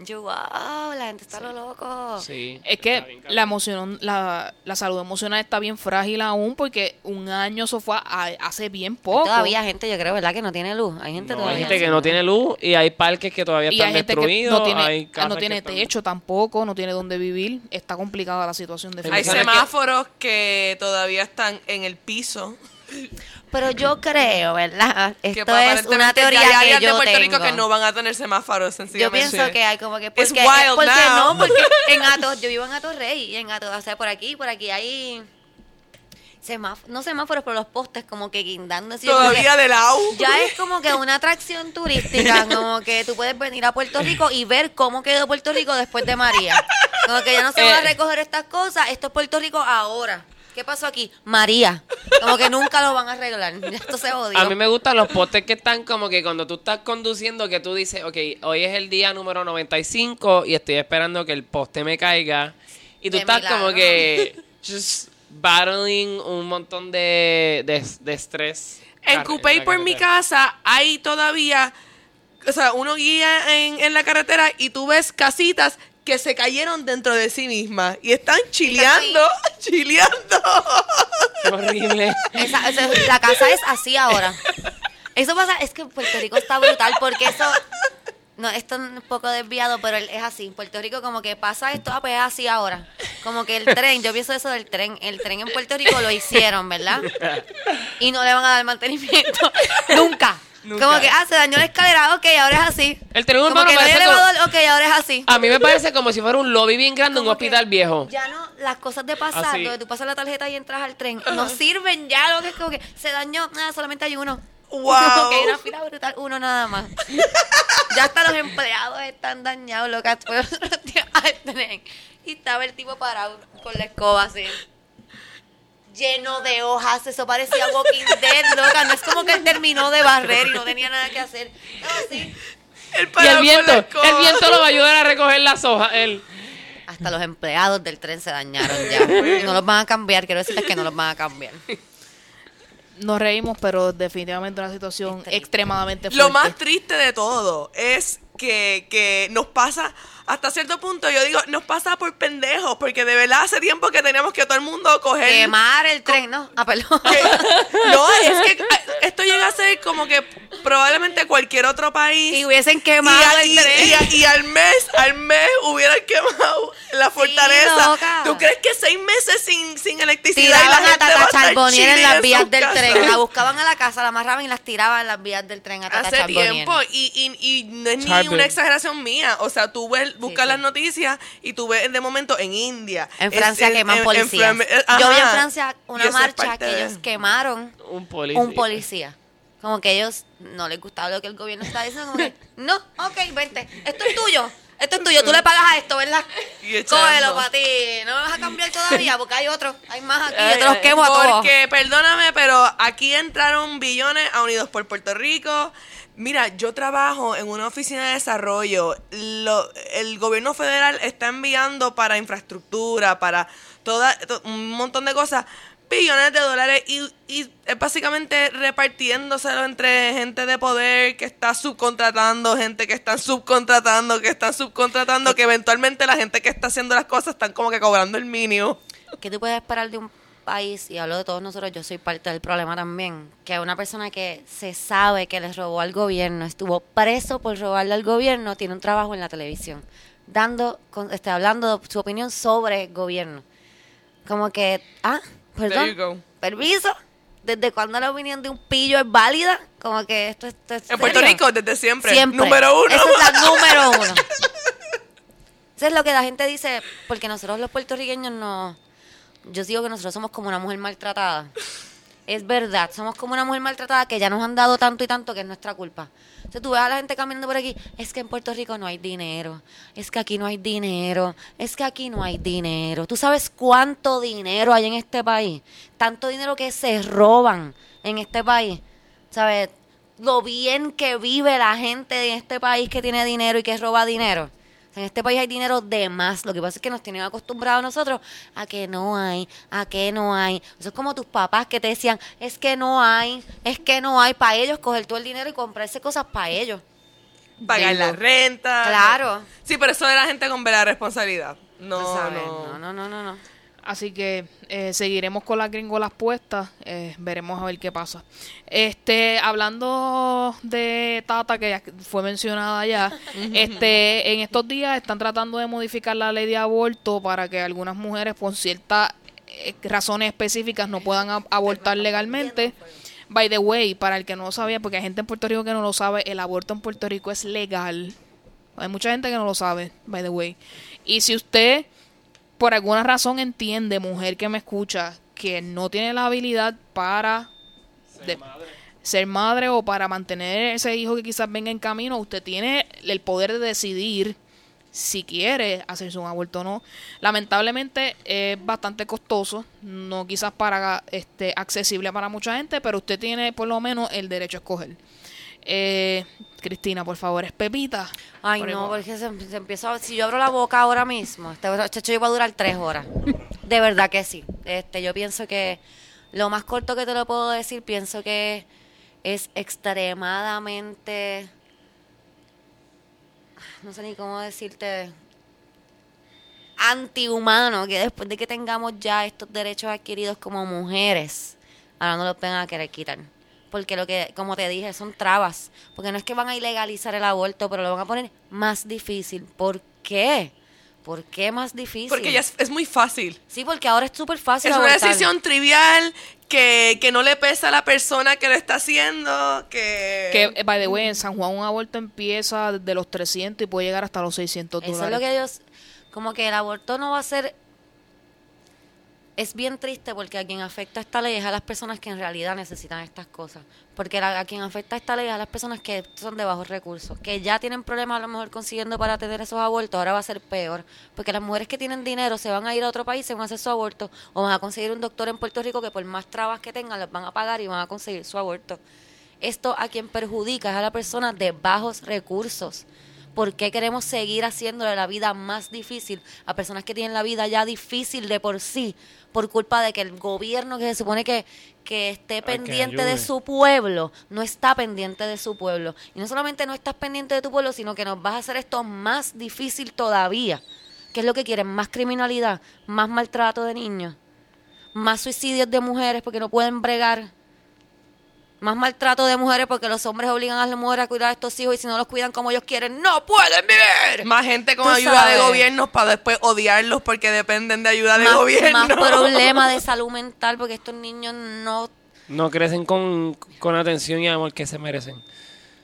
Yo, wow, la gente está lo loco. Sí, Es que bien la emoción, la, la salud emocional está bien frágil aún porque un año eso fue a- hace bien poco. Todavía hay gente, yo creo, ¿verdad? Que no tiene luz. Hay gente No, todavía. hay gente que no tiene luz y hay parques que todavía y están hay gente que destruidos. no tiene, hay casas no que tiene están- techo tampoco, no tiene dónde vivir. Está complicada la situación de Hay semáforos que todavía están en el piso. Pero yo creo, ¿verdad? Que Esto es una ya teoría hay que yo de Puerto tengo. Rico que no van a tener semáforos, Yo sencillamente. pienso que hay como que porque, wild porque now. no, porque en Atos, yo vivo en Atos Rey y en Atos, o sea, por aquí, por aquí hay semáforos, no semáforos, pero los postes como que guindando así. Todavía de lado. Ya es como que una atracción turística, como que tú puedes venir a Puerto Rico y ver cómo quedó Puerto Rico después de María. Como que ya no se van a recoger estas cosas, esto es Puerto Rico ahora. ¿Qué pasó aquí? María. Como que nunca lo van a arreglar. Esto se odió. A mí me gustan los postes que están como que cuando tú estás conduciendo, que tú dices, ok, hoy es el día número 95 y estoy esperando que el poste me caiga. Y tú estás como que just battling un montón de, de, de estrés. En Coupé por mi casa hay todavía, o sea, uno guía en, en la carretera y tú ves casitas que se cayeron dentro de sí mismas y están chileando, chileando. Qué horrible. Esa- esa- la casa es así ahora. Eso pasa, es que Puerto Rico está brutal porque eso. No, esto es un poco desviado, pero es así. Puerto Rico como que pasa esto, ah, pues es así ahora. Como que el tren, yo pienso eso del tren. El tren en Puerto Rico lo hicieron, ¿verdad? Y no le van a dar mantenimiento. Nunca. Nunca. Como que, ah, se dañó la escalera, ok, ahora es así. El tren Como urbano que no hay parece como- elevador, ok, ahora es así. A mí me parece como si fuera un lobby bien grande, un Como hospital que viejo. Ya no, las cosas de pasar, Así. donde tú pasas la tarjeta y entras al tren, no sirven ya, lo que es como que se dañó, nada, solamente hay uno. Wow. Como que hay una fila brutal, uno nada más. ya hasta los empleados están dañados, locas. Fue otro día al tren y estaba el tipo parado con la escoba así. Lleno de hojas, eso parecía Walking Dead, loca. No es como que él terminó de barrer y no tenía nada que hacer. No, sí. El Y el viento, el viento lo va a ayudar a recoger las hojas. Él. Hasta los empleados del tren se dañaron ya. No los van a cambiar, quiero decirles que no los van a cambiar. Nos reímos, pero definitivamente una situación extremadamente fuerte. Lo más triste de todo es que, que nos pasa, hasta cierto punto, yo digo, nos pasa por pendejos, porque de verdad hace tiempo que teníamos que todo el mundo coger... Quemar el tren, ¿no? Ah, perdón. que- no, es que ah, esto llega a ser como que probablemente cualquier otro país. Y hubiesen quemado el y- tren. y al mes, al mes hubieran quemado la fortaleza. loca. ¿Tú crees que seis meses sin, sin electricidad y la Tiraban a gente Tata a estar Charbonnier en las vías del casas? tren. La buscaban a la casa, la amarraban y las tiraban en las vías del tren a Tata Hace Charbonnier. tiempo y, y, y no es ni una exageración mía. O sea, tú ves, buscas sí. las noticias y tú ves de momento en India. En es- Francia en- queman en- en policías. Eh, Yo vi en. Francia una marcha que de- ellos quemaron Un policía. un policía. Como que ellos no les gustaba lo que el gobierno estaba diciendo. Como que, no, ok, vente. Esto es tuyo. Esto es tuyo. Tú le pagas a esto, ¿verdad? Cógelo para ti. No me vas a cambiar todavía porque hay otro. Hay más aquí. Yo te los quemo a todos. Porque, perdóname, pero aquí entraron billones a Unidos por Puerto Rico. Mira, yo trabajo en una oficina de desarrollo. Lo- el gobierno federal está enviando para infraestructura, para toda, to- un montón de cosas, billones de dólares y, y es básicamente repartiéndoselo entre gente de poder que está subcontratando, gente que están subcontratando, que están subcontratando, que eventualmente la gente que está haciendo las cosas están como que cobrando el mínimo. ¿Qué tú puedes esperar de un país? Y hablo de todos nosotros, yo soy parte del problema también. Que una persona que se sabe que les robó al gobierno, estuvo preso por robarle al gobierno, tiene un trabajo en la televisión, dando, con- este, hablando su opinión sobre gobierno. Como que, ah, There perdón, you go. permiso. ¿Desde cuándo la opinión de un pillo es válida? Como que esto, esto es En Puerto serio. Rico, desde siempre. Siempre. Número uno. Esa es la número uno. Eso es lo que la gente dice, porque nosotros los puertorriqueños no... Yo digo que nosotros somos como una mujer maltratada. Es verdad, somos como una mujer maltratada que ya nos han dado tanto y tanto que es nuestra culpa. Entonces tú ves a la gente caminando por aquí, es que en Puerto Rico no hay dinero, es que aquí no hay dinero, es que aquí no hay dinero. ¿Tú sabes cuánto dinero hay en este país? Tanto dinero que se roban en este país. ¿Sabes? Lo bien que vive la gente en este país que tiene dinero y que roba dinero. En este país hay dinero de más. Lo que pasa es que nos tienen acostumbrados nosotros a que no hay, a que no hay. Eso es como tus papás que te decían, es que no hay, es que no hay. Para ellos coger todo el dinero y comprarse cosas para ellos. Pagar Digo, la renta. Claro. Sí, pero eso de la gente con la responsabilidad. No. no, no, no, no. Así que eh, seguiremos con las gringolas puestas. eh, veremos a ver qué pasa. Este, hablando de Tata, que ya fue mencionada ya, este, en estos días están tratando de modificar la ley de aborto para que algunas mujeres por ciertas eh, razones específicas no puedan abortar legalmente. By the way, para el que no lo sabía, porque hay gente en Puerto Rico que no lo sabe, el aborto en Puerto Rico es legal. Hay mucha gente que no lo sabe, by the way. Y si usted por alguna razón entiende, mujer que me escucha, que no tiene la habilidad para de- ser madre o para mantener ese hijo que quizás venga en camino, usted tiene el poder de decidir si quiere hacerse un aborto o no. Lamentablemente es bastante costoso, no quizás para este accesible para mucha gente, pero usted tiene por lo menos el derecho a escoger. Eh, Cristina, por favor, es Pepita. Ay, Por no, porque se, se empieza a- Si yo abro la boca ahora mismo, este chacho iba a durar tres horas. De verdad que sí. Este, yo pienso que lo más corto que te lo puedo decir, pienso que es extremadamente. No sé ni cómo decirte. Antihumano que después de que tengamos ya estos derechos adquiridos como mujeres, ahora no los vengan a querer quitar. Porque lo que, como te dije, son trabas. Porque no es que van a ilegalizar el aborto, pero lo van a poner más difícil. ¿Por qué? ¿Por qué más difícil? Porque ya es, es muy fácil. Sí, porque ahora es súper fácil. Es una decisión trivial que, que no le pesa a la persona que lo está haciendo, que... Que, by the way, en San Juan un aborto empieza desde los 300 y puede llegar hasta los 600 Eso dólares. es lo que ellos. Como que el aborto no va a ser. Es bien triste porque a quien afecta esta ley es a las personas que en realidad necesitan estas cosas. Porque a quien afecta esta ley es a las personas que son de bajos recursos, que ya tienen problemas a lo mejor consiguiendo para tener esos abortos, ahora va a ser peor. Porque las mujeres que tienen dinero se van a ir a otro país, se van a hacer su aborto, o van a conseguir un doctor en Puerto Rico que por más trabas que tengan, les van a pagar y van a conseguir su aborto. Esto a quien perjudica es a la persona de bajos recursos. ¿Por qué queremos seguir haciéndole la vida más difícil a personas que tienen la vida ya difícil de por sí por culpa de que el gobierno que se supone que, que esté pendiente de su pueblo no está pendiente de su pueblo? Y no solamente no estás pendiente de tu pueblo, sino que nos vas a hacer esto más difícil todavía. ¿Qué es lo que quieren? Más criminalidad, más maltrato de niños, más suicidios de mujeres porque no pueden bregar. Más maltrato de mujeres porque los hombres obligan a las mujeres a cuidar a estos hijos y si no los cuidan como ellos quieren, no pueden vivir. Más gente con ayuda de gobiernos para después odiarlos porque dependen de ayuda de gobierno. más problema de salud mental porque estos niños no... No crecen con, con atención y amor que se merecen.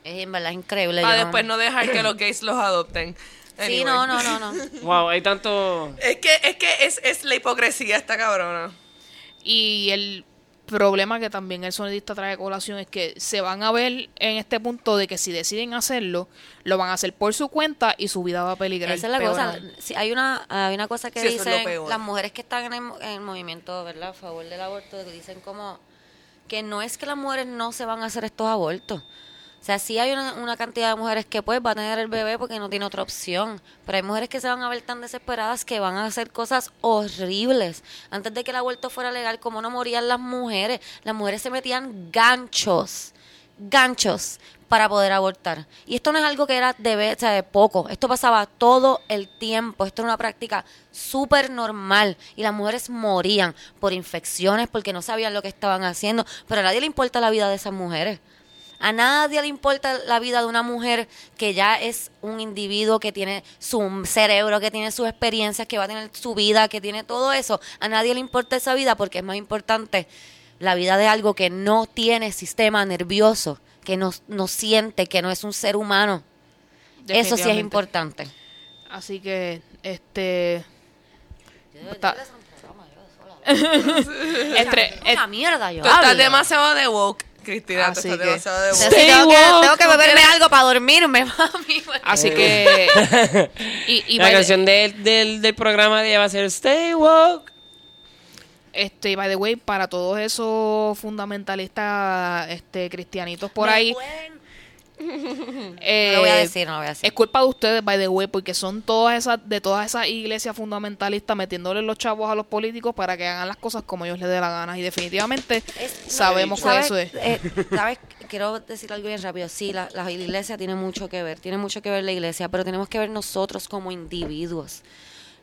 Es en verdad increíble. Para después no dejar que los gays los adopten. Sí, no, no, no, no. Wow, hay tanto... Es que, es que es, es la hipocresía esta cabrona. Y el problema que también el sonidista trae a colación es que se van a ver en este punto de que si deciden hacerlo, lo van a hacer por su cuenta y su vida va a peligrar. Esa es la peor cosa. Sí, hay una hay una cosa que Sí, es dicen las mujeres que están en el, en el movimiento, ¿verdad? A favor del aborto, que dicen como que no es que las mujeres no se van a hacer estos abortos. O sea, sí hay una, una cantidad de mujeres que pues va a tener el bebé porque no tiene otra opción. Pero hay mujeres que se van a ver tan desesperadas que van a hacer cosas horribles. Antes de que el aborto fuera legal, como no morían las mujeres? Las mujeres se metían ganchos ganchos para poder abortar. Y esto no es algo que era de, o sea, de poco, esto pasaba todo el tiempo, esto era una práctica súper normal y las mujeres morían por infecciones porque no sabían lo que estaban haciendo, pero a nadie le importa la vida de esas mujeres. A nadie le importa la vida de una mujer que ya es un individuo que tiene su cerebro, que tiene sus experiencias, que va a tener su vida, que tiene todo eso. A nadie le importa esa vida porque es más importante la vida de algo que no tiene sistema nervioso, que no, no siente, que no es un ser humano. Eso sí es importante. Así que, este... Está- Entre, Una mierda yo Tú estás demasiado de woke, Cristina. Así estás que- demasiado de Stay tengo, que, woke. tengo que beberme algo para dormirme, mami. así que... y, y la the- canción del, del, del programa de ella va a ser Stay Woke. Este, by the way, para todos esos fundamentalistas este, cristianitos por ahí, eh, No lo voy a decir, no lo voy a decir. es culpa de ustedes, by the way, porque son todas esas, de todas esas iglesias fundamentalistas metiéndole los chavos a los políticos para que hagan las cosas como ellos les dé la gana. Y definitivamente Es- sabemos que eso es. Eh, ¿Sabes? Quiero decir algo bien rápido. Sí, la, la iglesia tiene mucho que ver, tiene mucho que ver la iglesia, pero tenemos que ver nosotros como individuos.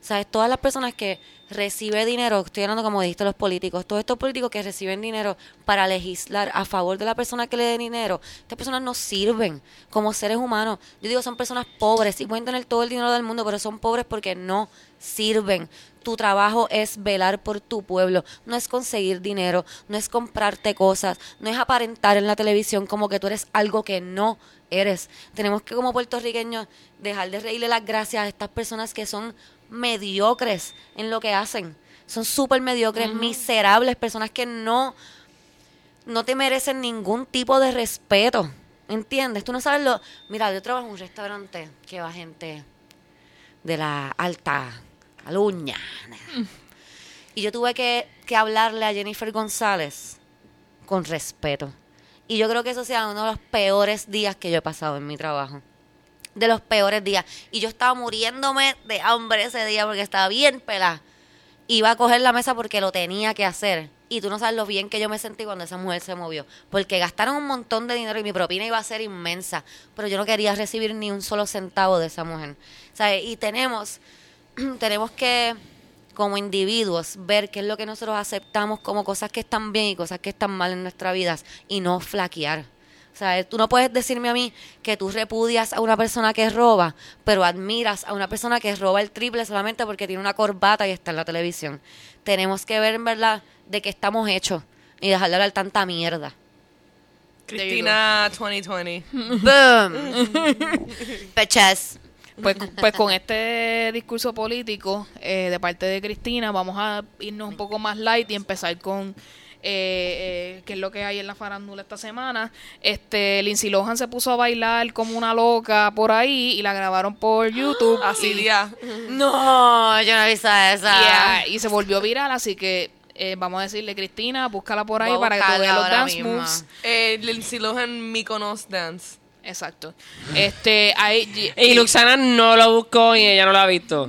¿Sabes? Todas las personas que reciben dinero, estoy hablando como dijiste los políticos, todos estos políticos que reciben dinero para legislar a favor de la persona que le dé dinero, estas personas no sirven como seres humanos. Yo digo, son personas pobres y pueden tener todo el dinero del mundo, pero son pobres porque no sirven. Tu trabajo es velar por tu pueblo, no es conseguir dinero, no es comprarte cosas, no es aparentar en la televisión como que tú eres algo que no eres. Tenemos que como puertorriqueños dejar de reírle las gracias a estas personas que son mediocres en lo que hacen. Son súper mediocres, miserables, personas que no, no te merecen ningún tipo de respeto. ¿Entiendes? Tú no sabes lo... Mira, yo trabajo en un restaurante que va gente de la alta caluña. Y yo tuve que, que hablarle a Jennifer González con respeto. Y yo creo que eso sea uno de los peores días que yo he pasado en mi trabajo. De los peores días. Y yo estaba muriéndome de hambre ese día porque estaba bien pelada. Iba a coger la mesa porque lo tenía que hacer. Y tú no sabes lo bien que yo me sentí cuando esa mujer se movió. Porque gastaron un montón de dinero y mi propina iba a ser inmensa. Pero yo no quería recibir ni un solo centavo de esa mujer. ¿Sabes? Y tenemos, tenemos que, como individuos, ver qué es lo que nosotros aceptamos como cosas que están bien y cosas que están mal en nuestras vidas y no flaquear. O sea, tú no puedes decirme a mí que tú repudias a una persona que roba, pero admiras a una persona que roba el triple solamente porque tiene una corbata y está en la televisión. Tenemos que ver en verdad de qué estamos hechos y dejar de hablar tanta mierda. Cristina 2020. Boom. Peches. Pues, pues con este discurso político eh, de parte de Cristina, vamos a irnos un poco más light y empezar con eh, eh, qué es lo que hay en la farándula esta semana. Este Lindsay Lohan se puso a bailar como una loca por ahí y la grabaron por YouTube. Así día. No, yo no he visto esa. y, y se volvió viral, así que eh, vamos a decirle, Cristina, búscala por ahí para que tú veas los dance moves. Eh, Lindsay Lohan Mykonos Dance. Exacto. Este, hay, Y Luxana no lo buscó y ella no lo ha visto.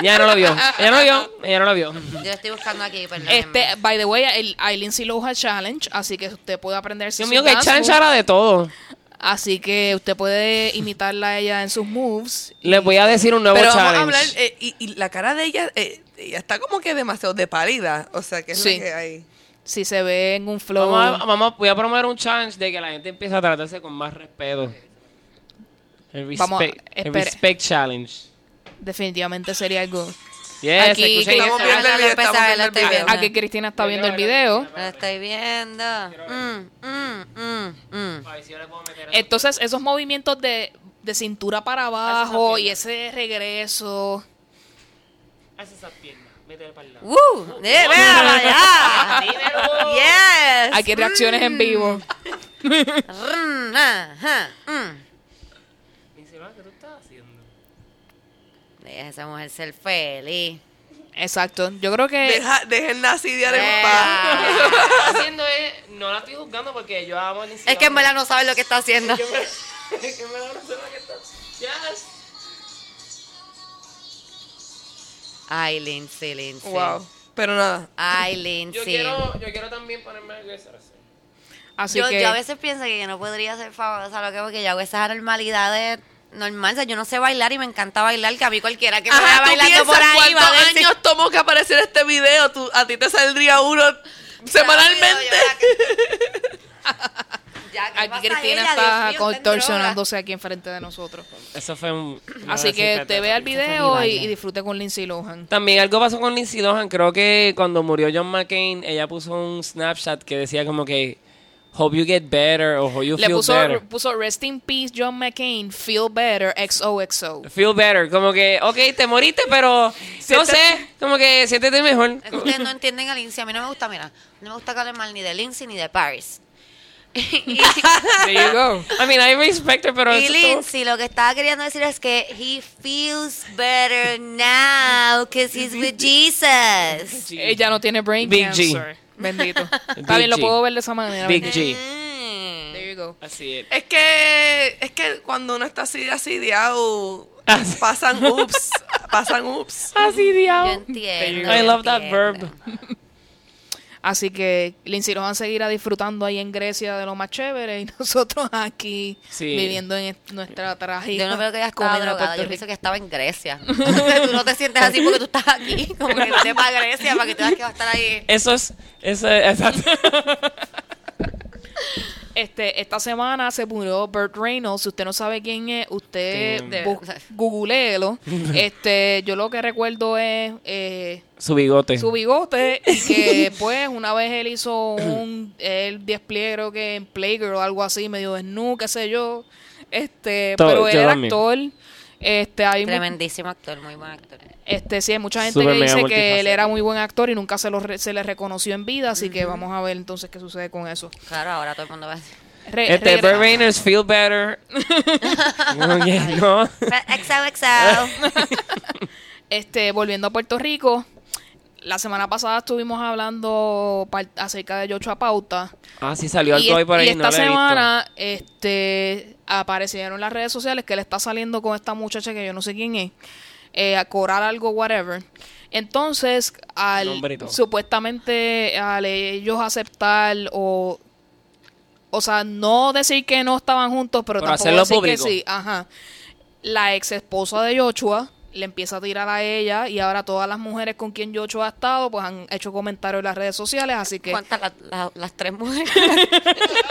Ella no lo vio. Ella no lo vio. Ella no lo vio. Yo estoy buscando aquí, perdón. Este, by the way, el, hay Lindsay Lohan Challenge, así que usted puede aprender Dios mío, que dance chanchara moves. de todo. Así que usted puede imitarla a ella en sus moves. Les voy a decir un nuevo Pero vamos challenge. a hablar, eh, y, y la cara de ella, eh, ella está como que demasiado de pálida. O sea, que es Sí. lo que hay. Si se ve en un flow. Vamos a, vamos a- voy a promover un challenge de que la gente empiece a tratarse con más respeto. El Vamos a- respect, el espere. respect challenge. Definitivamente sería algo. Yes, Aquí, escuchen que Estamos esto. viendo el video, Empezar, estamos viendo el estoy video. viendo. Aquí Cristina está viendo el video. Lo estoy viendo. Mm, mm, mm, mm. A ver si yo le puedo meter eso. Entonces, esos movimientos de, de cintura para abajo y ese regreso. Haz esa pierna. Métele para el lado. ¡Uh! ¡Eh! Dímelo. ¡Yes! Aquí reacciones en vivo. Mm, ajá, mm. Dice, "Ma, ¿qué tú estás haciendo? Deja a esa mujer ser feliz. Exacto. Yo creo que Deja, dejen a Cidiar en Eh. paz. Lo que está haciendo es, no la estoy juzgando porque yo amo Es que en verdad no sabe lo que está haciendo. Es que da una persona que está. Yes. Ay, Lindsay, Lindsay. Wow. Pero nada. Ay, Yo Lindsay. quiero, yo quiero también ponerme algo de eso. así yo, que yo a veces pienso que yo no podría ser famosa, lo que porque yo hago esas anormalidades normales. O sea, yo no sé bailar y me encanta bailar, que a mí cualquiera que me vea bailando por ahí va a decir... años tomó que aparecer este video. Tú, a ti te saldría uno semanalmente. Ya, ¿qué aquí Cristina ella? está mío, contorsionándose aquí enfrente de nosotros. Eso fue un. Así que te vea el video y, y disfrute con Lindsay Lohan. También algo pasó con Lindsay Lohan. Creo que cuando murió John McCain, ella puso un Snapchat que decía como que Hope you get better o Hope you Le feel puso, better. puso Rest in Peace John McCain, Feel Better, XOXO. Feel better. Como que, ok, te moriste, pero no sé, como que siéntete mejor. Es que ustedes no entienden a Lindsay. A mí no me gusta, mira, no me gusta que hablen mal ni de Lindsay ni de Paris. Y, There you go. I mean, I respect her, pero y todo- Lindsay lo que estaba queriendo decir es que he feels better now because he's with Jesus. Ella no tiene brain Big G. cancer. Bendito. Está Big bien, lo G. puedo ver de esa manera. Big bendito. G. Mm. There you go. Así es. Es que, es que cuando uno está así, así, diao, Ah, pasan ups, pasan ups. Así, Yo entiendo. I love that verb. Así que Lindsay Lohan seguirá disfrutando ahí en Grecia de lo más chévere y nosotros aquí Sí. viviendo en est- nuestra trágica Yo no veo que ella estaba drogada, yo pienso que estaba en Grecia. tú no te sientes así porque tú estás aquí, como que te para Grecia para que te veas que va a estar ahí. Eso es, eso es, exacto. Este, esta semana se murió Burt Reynolds. Si usted no sabe quién es, usted googleelo. este, yo lo que recuerdo es eh, Su bigote. su bigote y que pues una vez él hizo un el despliegue creo que en Playgirl o algo así medio desnudo qué sé yo este Todo, pero él era también. actor este hay Tremendísimo actor, muy buen actor. Este sí hay mucha gente Super que dice que él era muy buen actor y nunca se lo re- se le reconoció en vida así que vamos a ver entonces qué sucede con eso Claro, ahora todo el mundo va a decir. Re- Este, Burt Reynolds, feel better. No. XOXO. Este, volviendo a Puerto Rico, la semana pasada estuvimos hablando acerca de Yocho Pauta. Ah, sí, salió algo ahí es- por ahí. y esta semana este, aparecieron en las redes sociales que él está saliendo con esta muchacha que yo no sé quién es, eh, a cobrar algo, whatever. Entonces, al supuestamente al ellos aceptar o o sea, no decir que no estaban juntos, pero, Pero tampoco decir público. que sí. Ajá. La ex esposa de Joshua le empieza a tirar a ella y ahora todas las mujeres con quien Joshua ha estado pues han hecho comentarios en las redes sociales, así que ¿Cuántas la- la- las tres mujeres?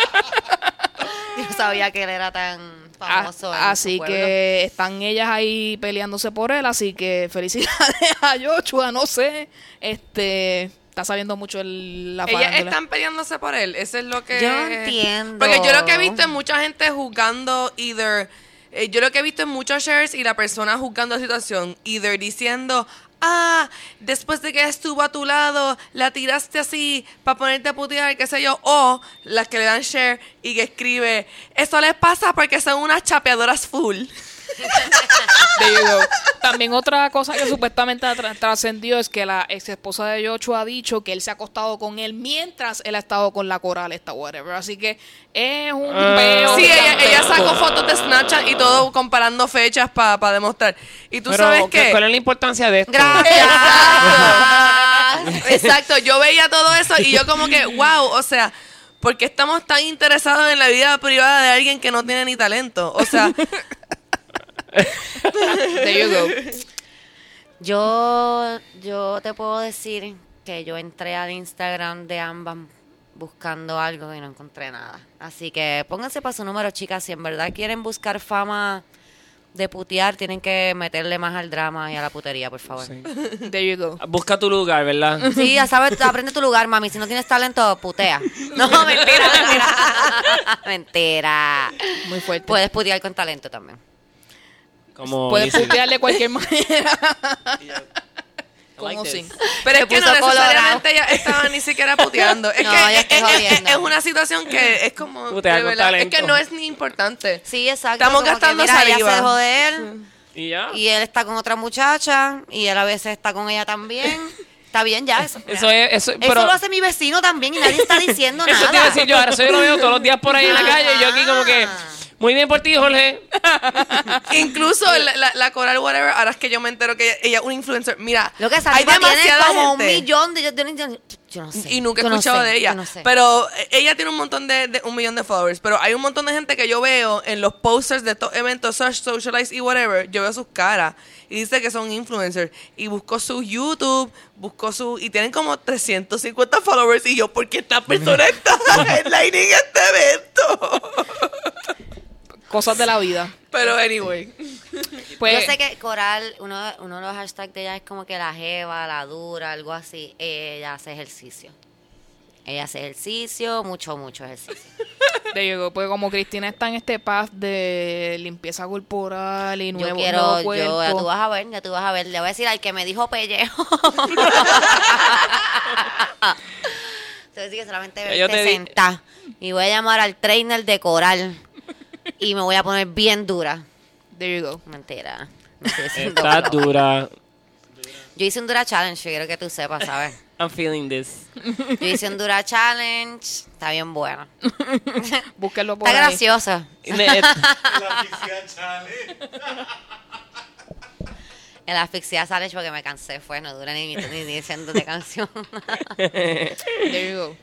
Yo sabía que él era tan a- famoso. en así su que están ellas ahí peleándose por él, así que felicidades a Joshua, no sé, este está sabiendo mucho el, la Ellas farándula. están peleándose por él. Eso es lo que. Yo entiendo. Porque yo lo que he visto es mucha gente juzgando, either. eh, yo lo que he visto en muchos shares y la persona juzgando la situación, either diciendo. Ah, después de que estuvo a tu lado, la tiraste así para ponerte a putear, qué sé yo. O las que le dan share y que escribe, eso les pasa porque son unas chapeadoras full. También otra cosa que supuestamente ha tra- trascendió es que la ex esposa de Joshua ha dicho que él se ha acostado con él mientras él ha estado con la coral esta whatever. Así que es un Ah. peo. Sí, ella, sacó fotos de Snapchat y todo comparando fechas para demostrar. Y tú Pero, sabes ¿qué- que... ¿cuál es la importancia de esto? Gracias. Exacto, yo veía todo eso y yo como que, wow, o sea, ¿por qué estamos tan interesados en la vida privada de alguien que no tiene ni talento? O sea, There you go. Yo, yo te puedo decir que yo entré al Instagram de ambas buscando algo y no encontré nada. Así que pónganse para su número, chicas. Si en verdad quieren buscar fama de putear, tienen que meterle más al drama y a la putería, por favor. Sí, Sí. There you go. Busca tu lugar, ¿verdad? ya sabes, aprende tu lugar, mami. Si no tienes talento, putea. No, mentira, mentira. mentira. Muy fuerte. Puedes putear con talento también. Como Puedes dicen. putear de cualquier manera. like Como this. sin. Pero es que no necesariamente ella estaba ni siquiera puteando. Es No, que ya es, es- es- una situación que es como. Putea de con verdad, es que no es ni importante. Sí, exacto. Estamos como que, gastando mira, ella saliva. se dejó de él. Y ya. Y él está con otra muchacha y él a veces está con ella también. Está bien ya eso. Eso es, eso, Eso lo hace mi vecino también y nadie está diciendo eso nada. te iba a decir yo, ahora eso yo lo veo todos los días por ahí en la calle y yo aquí como que, muy bien por ti, Jorge. Incluso la, la, la Coral Whatever, ahora es que yo me entero que ella, ella es una influencer. Mira, Lo que hay tiene demasiada como un gente. millón de... Yo, no- yo no sé. Y nunca he no escuchado sé, de ella. no sé. Pero eh, ella tiene un montón de, de- un millón de followers. Pero hay un montón de gente que yo veo en los posters de estos eventos, Search, Socialize y whatever. Yo veo sus caras. Y dice que son influencers. Y busco su YouTube, busco su. Y tienen como 350 followers. Y yo, ¿por qué esta persona está headlining este evento? Cosas de la vida. Pero anyway. Pues, yo sé que Coral, uno, uno de los hashtags de ella es como que la jeva, la dura, algo así. Ella hace ejercicio. Ella hace ejercicio, mucho, mucho ejercicio. go. Pues como Cristina está en este path de limpieza corporal y Yo nuevo, quiero, nuevo yo, ya tú vas a ver, ya tú vas a ver. Le voy a decir al que me dijo pellejo. Te voy a decir que solamente Yo verte te di- sentar. Y voy a llamar al trainer de coral. Y me voy a poner bien dura. There you go. Mentira. Está dura. Yo hice un dura challenge, quiero que tú sepas, ¿sabes? I'm feeling this. Yo hice un dura challenge. Está bien buena. Búsquenlo por Está ahí. graciosa. Me- eh, El asfixia challenge porque me cansé. Fue, no dura ni, ni diciendo de canción. There you go.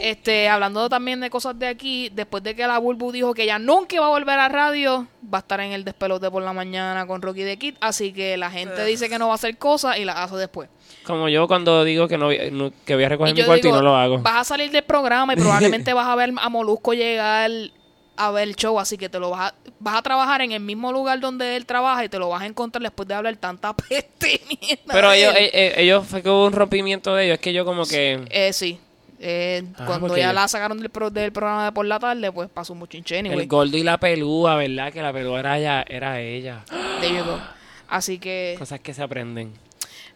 Este, hablando también de cosas de aquí, después de que la Bulbu dijo que ella nunca iba a volver a radio, va a estar en el despelote por la mañana con Rocky de Kid, así que la gente dice que no va a hacer cosas y las hace después. Como yo cuando digo que no, voy- no- que voy a recoger mi cuarto digo, y no lo hago. vas a salir del programa y probablemente vas a ver a Molusco llegar a ver el show, así que te lo vas a, vas a trabajar en el mismo lugar donde él trabaja y te lo vas a encontrar después de hablar tanta peste Pero ellos, él. eh, eh, ellos fue que hubo un rompimiento de ellos. Es que yo como que... Eh, sí. Eh, Ah, cuando ya la sacaron del, pro- del programa de por la tarde, pues pasó un bochinche anyway. El gordo y la pelúa, ¿verdad? Que la pelúa era ella. Era ella. There you go. Así que Cosas que se aprenden.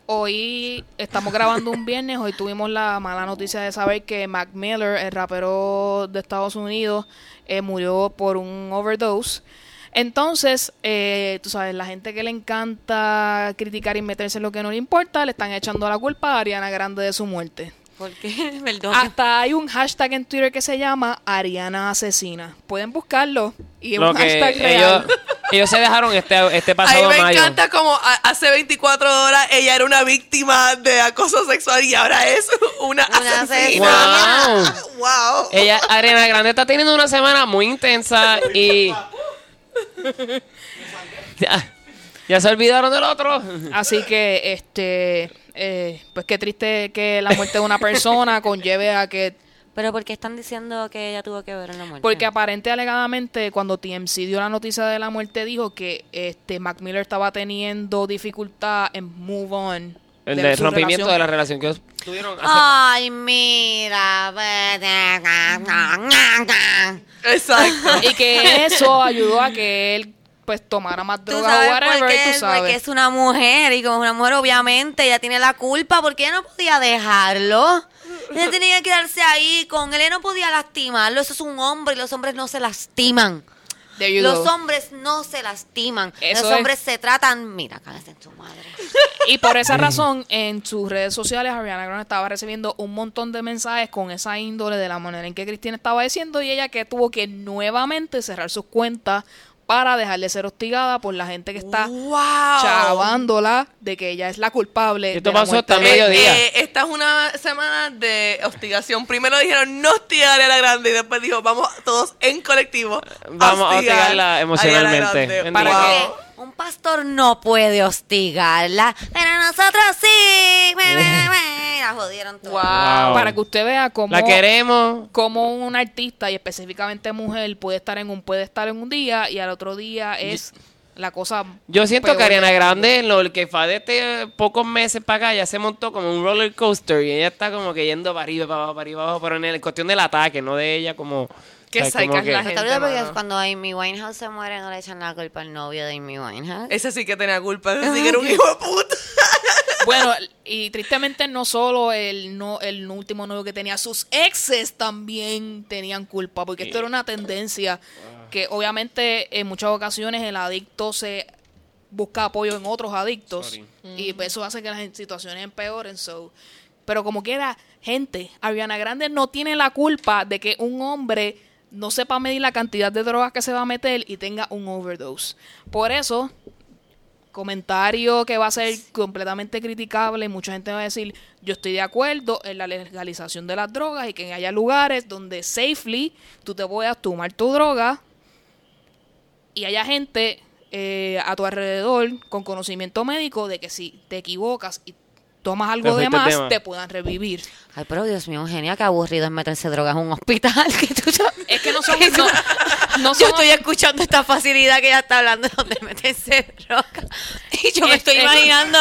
hoy estamos grabando un viernes. Hoy tuvimos la mala noticia de saber que Mac Miller, el rapero de Estados Unidos, eh, murió por un overdose. Entonces, eh, tú sabes, la gente que le encanta criticar y meterse en lo que no le importa, le están echando la culpa a Ariana Grande de su muerte. ¿Por qué? Perdón. Hasta hay un hashtag en Twitter que se llama Ariana Asesina. Pueden buscarlo. Y es Lo un que hashtag ellos, real. ellos se dejaron este, este A mí pasado me mayo. encanta como a- hace 24 horas ella era una víctima de acoso sexual y ahora es una, Una asesina. asesina. Wow. Ella, Ariana Grande está teniendo una semana muy intensa y... ya, ya se olvidaron del otro. Así que, este, eh, pues qué triste que la muerte de una persona conlleve a que, Pero ¿por qué están diciendo que ella tuvo que ver en la muerte? porque aparente alegadamente cuando TMC dio la noticia de la muerte dijo que este Mac Miller estaba teniendo dificultad en move on. El de rompimiento relación. de la relación que ellos tuvieron hace... Ay, mira. Exacto. Y que eso ayudó a que él pues tomara más Tú droga o whatever, por qué, tú sabes. porque es una mujer y como una mujer obviamente ella tiene la culpa porque ella no podía dejarlo. Ella tenía que quedarse ahí con él, ella no podía lastimarlo. Eso es un hombre y los hombres no se lastiman. Los go. hombres no se lastiman. Eso los es. hombres se tratan. Mira, cállate en tu madre. Y por esa razón, en sus redes sociales, Ariana Grande estaba recibiendo un montón de mensajes con esa índole de la manera en que Cristina estaba diciendo y ella que tuvo que nuevamente cerrar sus cuentas para dejar de ser hostigada por la gente que está wow. chavándola de que ella es la culpable. Y esto de la pasó hasta de- mediodía. Eh, esta es una semana de hostigación. Primero dijeron no hostigar a la grande y después dijo vamos todos en colectivo. Vamos a hostigar hostigarla a emocionalmente. Grande. Bendito. Para Wow. que- Un pastor no puede hostigarla, pero nosotros sí. y la jodieron toda. Wow. Para que usted vea cómo, La queremos. cómo un artista y específicamente mujer puede estar en un puede estar en un día y al otro día es la cosa Yo siento que Ariana Grande, en lo que fue de este pocos meses para acá, ya se montó como un roller coaster y ella está como que yendo para arriba, para abajo, para arriba, abajo, pero en el cuestión del ataque, no de ella como... Qué es que- la ¿No gente, te olvidas porque cuando Amy Winehouse se muere no le echan la culpa al novio de Amy Winehouse? Ese sí que tenía culpa, ese sí que era un hijo de puta. Bueno, y tristemente no solo el no el último novio que tenía, sus exes también tenían culpa, porque esto era una tendencia que obviamente en muchas ocasiones el adicto se busca apoyo en otros adictos Sorry. y pues eso hace que las situaciones empeoren. So. Pero como quiera, gente, Ariana Grande no tiene la culpa de que un hombre no sepa medir la cantidad de drogas que se va a meter y tenga un overdose. Por eso, comentario que va a ser completamente criticable. Mucha gente va a decir, yo estoy de acuerdo en la legalización de las drogas y que haya lugares donde safely tú te puedas tomar tu droga y haya gente eh, a tu alrededor con conocimiento médico de que si te equivocas y tomas algo de más, tema. te puedan revivir. Ay, pero Dios mío, genia, qué aburrido es meterse drogas en un hospital. Que tú sabes. Es que no son... No, no Yo estoy escuchando esta facilidad que ella está hablando de donde meterse droga. Y yo me Es- estoy es- imaginando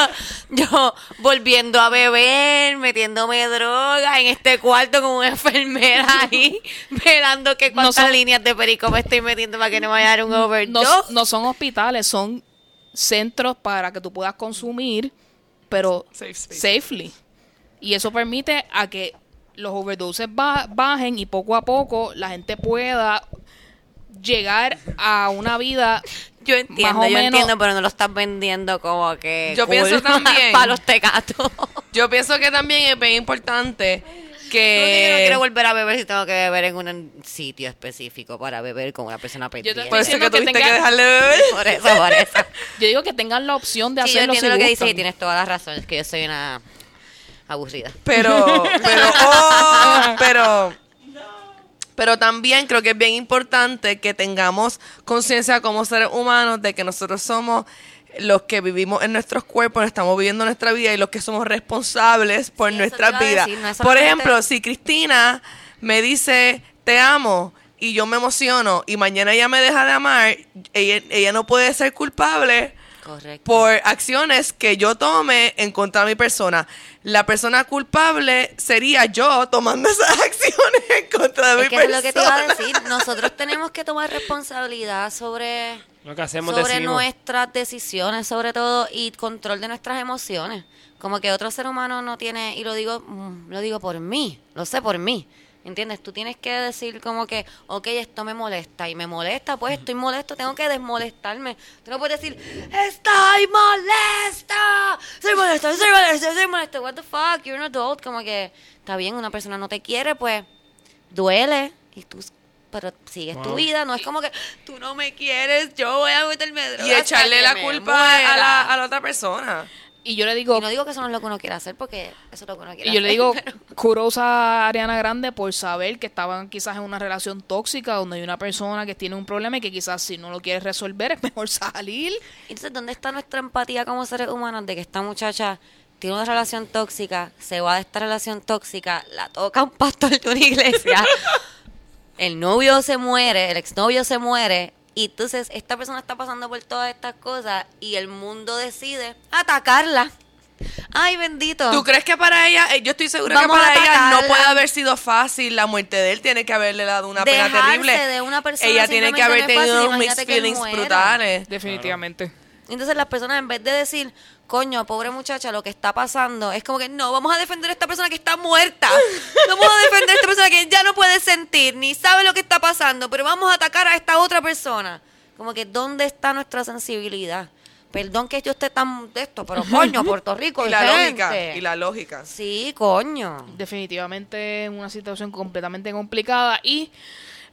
yo volviendo a beber, metiéndome droga en este cuarto con una enfermera ahí, velando que cuántas son- líneas de perico me estoy metiendo para que no me vaya a dar un no, overdose. no son hospitales, son centros para que tú puedas consumir, pero Safe safely. Y eso permite a que los overdoses ba- bajen y poco a poco la gente pueda llegar a una vida Yo entiendo, más o yo menos- entiendo, pero no lo estás vendiendo como que Yo pienso también- para los tecatos. Yo pienso que también es bien importante No, que... yo no quiero volver a beber si tengo que beber en un sitio específico para beber con una persona pendiente. te- Por eso que que tuviste tenga- que dejarle de beber. Por eso, por eso. Yo digo que tengan la opción de Sí, yo hacerlo entiendo si lo que dices y tienes toda la razón. Es que yo soy una aburrida. Pero, pero, oh, pero, pero también creo que es bien importante que tengamos conciencia como seres humanos de que nosotros somos los que vivimos en nuestros cuerpos, estamos viviendo nuestra vida y los que somos responsables por Sí, eso te nuestras iba a vidas. decir, no es por ejemplo, si Cristina me dice te amo y yo me emociono y mañana ella me deja de amar, ella, ella no puede ser culpable Correcto. por acciones que yo tome en contra de mi persona. La persona culpable sería yo tomando esas acciones en contra de es mi que eso es persona. lo que te iba a decir. Nosotros tenemos que tomar responsabilidad sobre, Lo que hacemos sobre nuestras decisiones, sobre todo, y control de nuestras emociones. Como que otro ser humano no tiene, y lo digo, mm, lo digo por mí, lo sé por mí. ¿Entiendes? Tú tienes que decir como que, ok, esto me molesta y me molesta, pues estoy molesto, tengo que desmolestarme. Tú no puedes decir, estoy molesta, soy molesta, soy molesta, soy molesta. What the fuck, you're an adult. Como que, está bien, una persona no te quiere, pues duele y tú pero sigues tu vida, no es como que tú no me quieres, yo voy a meterme droga y echarle la culpa a la, a la otra persona. Y yo le digo, Y no digo que eso no es lo que uno quiere hacer porque eso es lo que uno quiere Y yo le hacer, digo, pero- kudos a Ariana Grande por saber que estaban quizás en una relación tóxica donde hay una persona que tiene un problema y que quizás si no lo quieres resolver es mejor salir. Entonces, ¿dónde está nuestra empatía como seres humanos de que esta muchacha tiene una relación tóxica, se va de esta relación tóxica, la toca un pastor de una iglesia, el novio se muere, el exnovio se muere, y entonces esta persona está pasando por todas estas cosas y el mundo decide atacarla. Ay, bendito. ¿Tú crees que para ella, eh, yo estoy segura Vamos que para ella no puede haber sido fácil la muerte de él? Tiene que haberle dado una pena terrible. de una persona ella tiene que haber no tenido unos mixed feelings brutales. Definitivamente. Entonces las personas en vez de decir, coño, pobre muchacha, lo que está pasando, es como que no, vamos a defender a esta persona que está muerta. Vamos a defender a esta persona que ya no puede sentir, ni sabe lo que está pasando, pero vamos a atacar a esta otra persona. Como que, ¿dónde está nuestra sensibilidad? Perdón que yo esté tan de esto, pero coño, Puerto Rico Y la lógica, y la lógica. Sí, coño. Definitivamente una situación completamente complicada y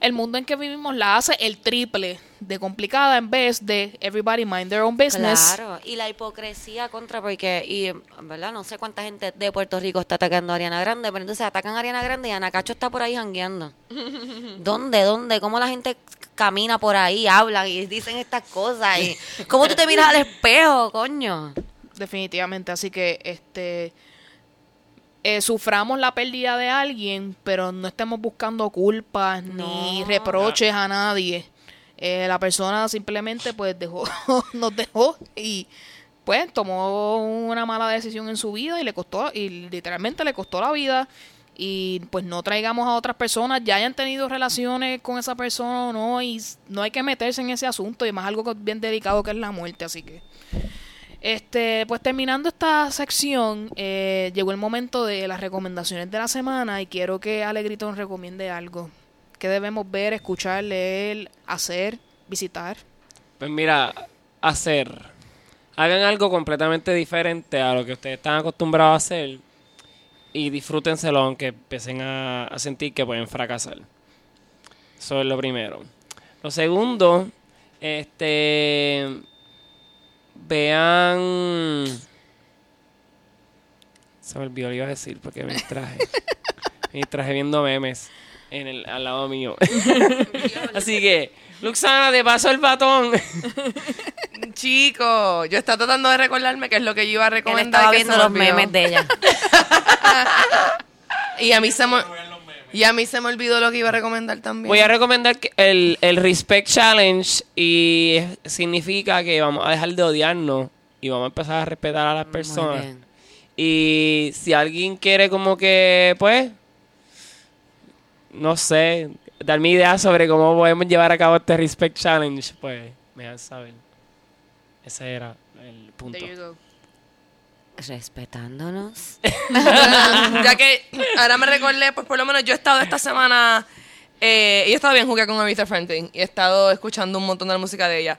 el mundo en que vivimos la hace el triple de complicada en vez de everybody mind their own business. Claro, y la hipocresía contra, porque, y en verdad, no sé cuánta gente de Puerto Rico está atacando a Ariana Grande, pero entonces atacan a Ariana Grande y Ana Cacho está por ahí jangueando. ¿Dónde, dónde? ¿Cómo la gente camina por ahí, hablan y dicen estas cosas? Y ¿Cómo tú te miras al espejo, coño? Definitivamente, así que este eh, suframos la pérdida de alguien, pero no estemos buscando culpas ni No. reproches a nadie. Eh, la persona simplemente pues dejó, nos dejó y pues tomó una mala decisión en su vida y le costó, y literalmente le costó la vida. Y pues no traigamos a otras personas, ya hayan tenido relaciones con esa persona o no, y no hay que meterse en ese asunto, y más algo bien delicado que es la muerte, así que. Este, pues terminando esta sección, eh, llegó el momento de las recomendaciones de la semana y quiero que Alegrito nos recomiende algo. ¿Qué debemos ver, escuchar, leer, hacer, visitar? Pues mira, hacer. Hagan algo completamente diferente a lo que ustedes están acostumbrados a hacer y disfrútenselo aunque empiecen a sentir que pueden fracasar. Eso es lo primero. Lo segundo, este vean se me olvidó lo que iba a decir porque me distraje. me distraje viendo memes en el, al lado mío. Así que, Luxana, te paso el batón. Chico, yo estaba tratando de recordarme qué es lo que yo iba a Él recomendar. estaba y que viendo los memes de ella. Y a mí se me, y a mí se me olvidó lo que iba a recomendar también. Voy a recomendar que el, el Respect Challenge y significa que vamos a dejar de odiarnos y vamos a empezar a respetar a las personas. Y si alguien quiere como que, pues, no sé, darme ideas sobre cómo podemos llevar a cabo este Respect Challenge, pues, me dejan saber. Ese era el punto. There you go. Respetándonos. ya que ahora me recordé, pues por lo menos yo he estado esta semana, eh, yo he estado bien jugué con Aretha Franklin y he estado escuchando un montón de la música de ella.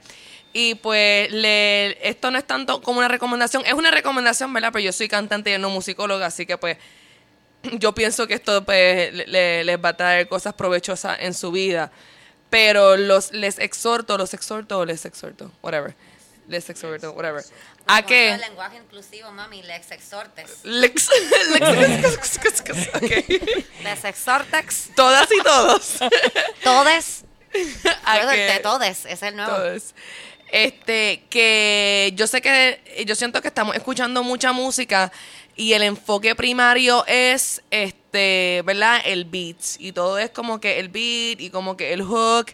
Y pues le, esto no es tanto como una recomendación, es una recomendación, ¿verdad? Pero yo soy cantante y no musicóloga, así que pues yo pienso que esto pues le- le- les va a traer cosas provechosas en su vida. Pero los les exhorto, los exhorto, les exhorto, whatever. Les exhorto, whatever. ¿A qué? El lenguaje inclusivo, mami, les exhortes. Lex, lex, exhortex. Todas y todos. Todes. ¿A? De todes, es el nuevo. Todos. Este, que yo sé que, yo siento que estamos escuchando mucha música y el enfoque primario es, este, ¿verdad? El beat. Y todo es como que el beat y como que el hook.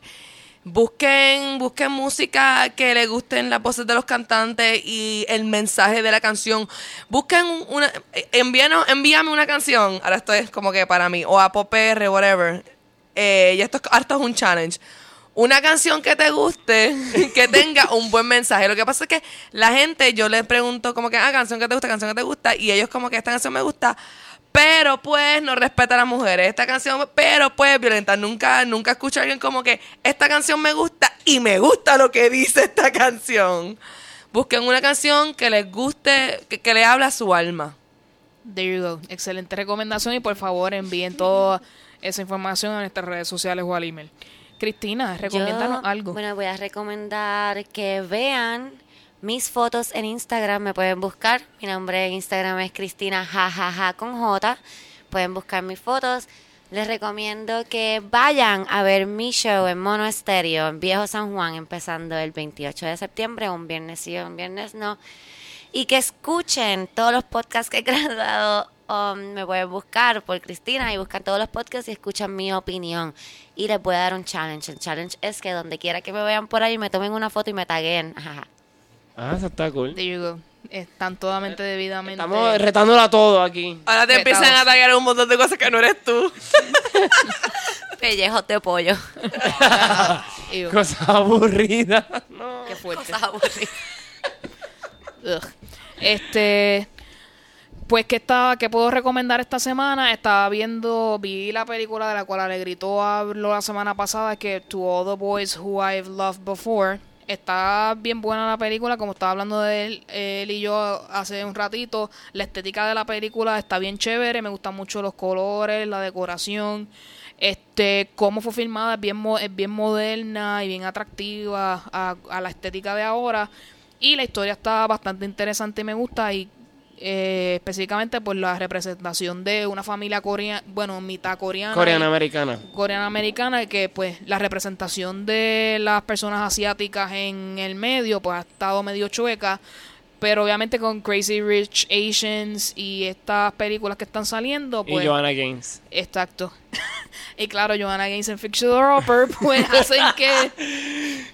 Busquen, busquen música que le gusten las voces de los cantantes y el mensaje de la canción. Busquen un- una, eh, envíanos, envíame una canción. Ahora esto es como que para mí, o a Popr, whatever. Eh, y esto es, esto es un challenge. Una canción que te guste, que tenga un buen mensaje. Lo que pasa es que la gente, yo les pregunto como que, ah, canción que te gusta, canción que te gusta, y ellos como que esta canción me gusta, pero pues no respeta a las mujeres. Esta canción, pero pues violenta. Nunca, nunca escucho a alguien como que esta canción me gusta y me gusta lo que dice esta canción. Busquen una canción que les guste, que, que le habla a su alma. There you go. Excelente recomendación y por favor envíen toda esa información a nuestras redes sociales o al email. Cristina, recomiéndanos Yo, algo. Bueno, voy a recomendar que vean mis fotos en Instagram. Me pueden buscar. Mi nombre en Instagram es Cristina jajaja con J. Pueden buscar mis fotos. Les recomiendo que vayan a ver mi show en Mono Estéreo en Viejo San Juan, empezando el 28 de septiembre, un viernes sí, un viernes no. Y que escuchen todos los podcasts que he grabado. um, me pueden buscar por Cristina y buscan todos los podcasts y escuchan mi opinión. Y les voy a dar un challenge. El challenge es que donde quiera que me vean por ahí, me tomen una foto y me taguen. Ajá. Ah, eso está cool. There you go. Están totalmente debidamente. Estamos retándolo a todo aquí. Ahora te empiezan a atacar un montón de cosas que no eres tú. Pellejos de pollo. Ew, Cosa aburrida. No. qué fuerte. Cosas aburridas. Ugh. Este, pues que estaba, que puedo recomendar esta semana. Estaba viendo, vi la película de la cual le gritó habló la semana pasada que To All the Boys Who I've Loved Before. Está bien buena la película, como estaba hablando de él, él y yo hace un ratito. La estética de la película está bien chévere, me gustan mucho los colores, la decoración. Este, cómo fue filmada es bien, es bien moderna y bien atractiva a, a la estética de ahora. Y la historia está bastante interesante y me gusta. Y eh, específicamente por la representación de una familia coreana, bueno, mitad coreana. Coreana y- americana. coreana americana y que pues la representación de las personas asiáticas en el medio pues ha estado medio chueca Pero obviamente con Crazy Rich Asians y estas películas que están saliendo, pues... y Joanna Gaines. Exacto. y claro, Joanna Gaines en Fictional Roper, pues hacen que...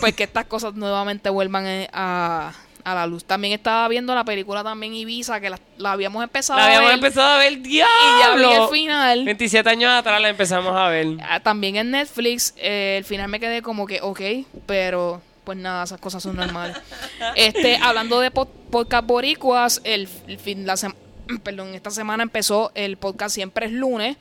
Pues que estas cosas nuevamente vuelvan eh, a, a la luz. También estaba viendo la película también Ibiza, que la, la habíamos empezado La a habíamos ver. empezado a ver, diablo. y ya vi el final. 27 años atrás la empezamos a ver. Ah, También en Netflix, eh, el final me quedé como que, ok, pero pues nada, esas cosas son normales. este, hablando de pod- podcast boricuas, el, el fin, la perdón, esta semana empezó el podcast Siempre es lunes,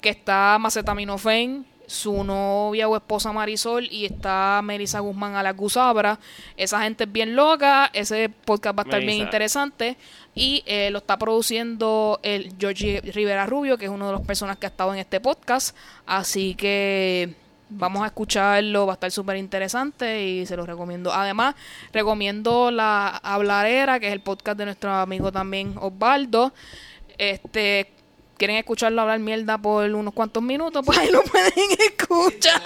que está Macetaminofen, su novia o esposa Marisol y está Melissa Guzmán a la Gusabra. Esa gente es bien loca, ese podcast va a estar bien interesante y eh, lo está produciendo el Georgie Rivera Rubio, que es una de las personas que ha estado en este podcast. Así que vamos a escucharlo, va a estar súper interesante y se lo recomiendo. Además, recomiendo La Hablarera, que es el podcast de nuestro amigo también Osvaldo. Este, quieren escucharlo hablar mierda por unos cuantos minutos, pues ahí lo pueden escuchar.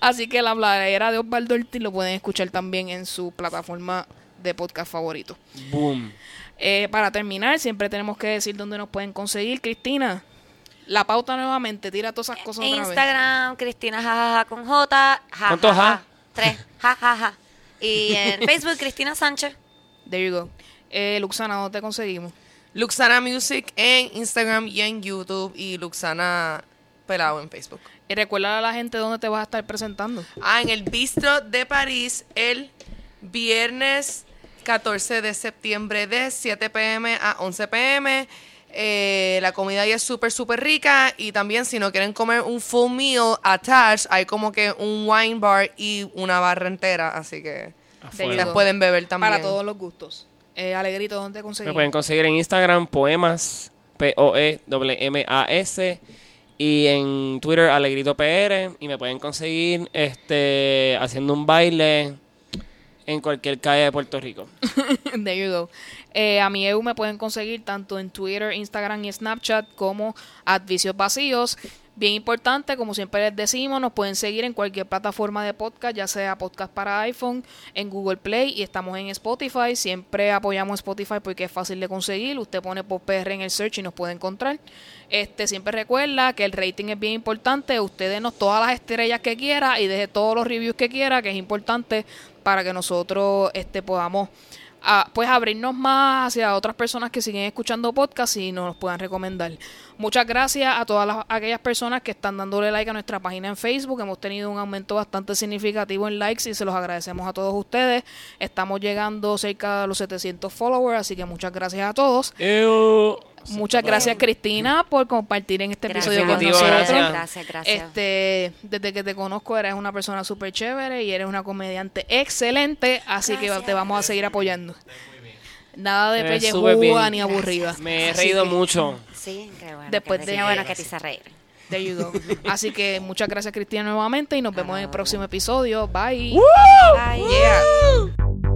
Así que la habladera de Osvaldo Ortiz lo pueden escuchar también en su plataforma de podcast favorito. Boom. Eh, para terminar, siempre tenemos que decir dónde nos pueden conseguir. Cristina, la pauta nuevamente, tira todas esas cosas otra vez. Instagram, Cristina jajaja con J. Ja, ¿Cuántos ja, ja? ja? Tres. Ja, ja, ja. Y en Facebook, Cristina Sánchez. There you go. Eh, Luxana, ¿dónde te conseguimos? Luxana Music en Instagram y en YouTube y Luxana Pelado en Facebook. Y recuerda a la gente dónde te vas a estar presentando. Ah, en el Bistro de París el viernes 14 de septiembre de 7 pm a 11 pm. Eh, la comida ahí es súper, súper rica. Y también, si no quieren comer un full meal attached, hay como que un wine bar y una barra entera. Así que go. pueden beber también. Para todos los gustos. Eh, Alegrito, ¿dónde te Me pueden conseguir en Instagram poemas, P-O-E-M-A-S. Y en Twitter, Alegrito PR. Y me pueden conseguir este haciendo un baile en cualquier calle de Puerto Rico. There you go. Eh, a mi EU me pueden conseguir tanto en Twitter, Instagram y Snapchat como Advicios Vacíos. Bien importante, como siempre les decimos, nos pueden seguir en cualquier plataforma de podcast, ya sea podcast para iPhone, en Google Play y estamos en Spotify. Siempre apoyamos Spotify porque es fácil de conseguir. Usted pone por PR en el search y nos puede encontrar. Este siempre recuerda que el rating es bien importante. Usted denos todas las estrellas que quiera y deje todos los reviews que quiera, que es importante para que nosotros este podamos a, pues abrirnos más hacia otras personas que siguen escuchando podcast y nos puedan recomendar. Muchas gracias a todas las, aquellas personas que están dándole like a nuestra página en Facebook. Hemos tenido un aumento bastante significativo en likes y se los agradecemos a todos ustedes. Estamos llegando cerca de los 700 followers, así que muchas gracias a todos. Muchas gracias Cristina por compartir en este Gracias, episodio con Definitivo, nosotros. gracias. gracias, gracias. Este, desde que te conozco eres una persona súper chévere y eres una comediante excelente, así que te vamos a seguir apoyando. Nada de bien. ni aburrida. Me he Así reído que, mucho. Sí, qué bueno. Después qué, de- bueno que te hice reír. There you go. Así que muchas gracias Cristina nuevamente y nos vemos en el próximo episodio. Bye. Bye. Yeah.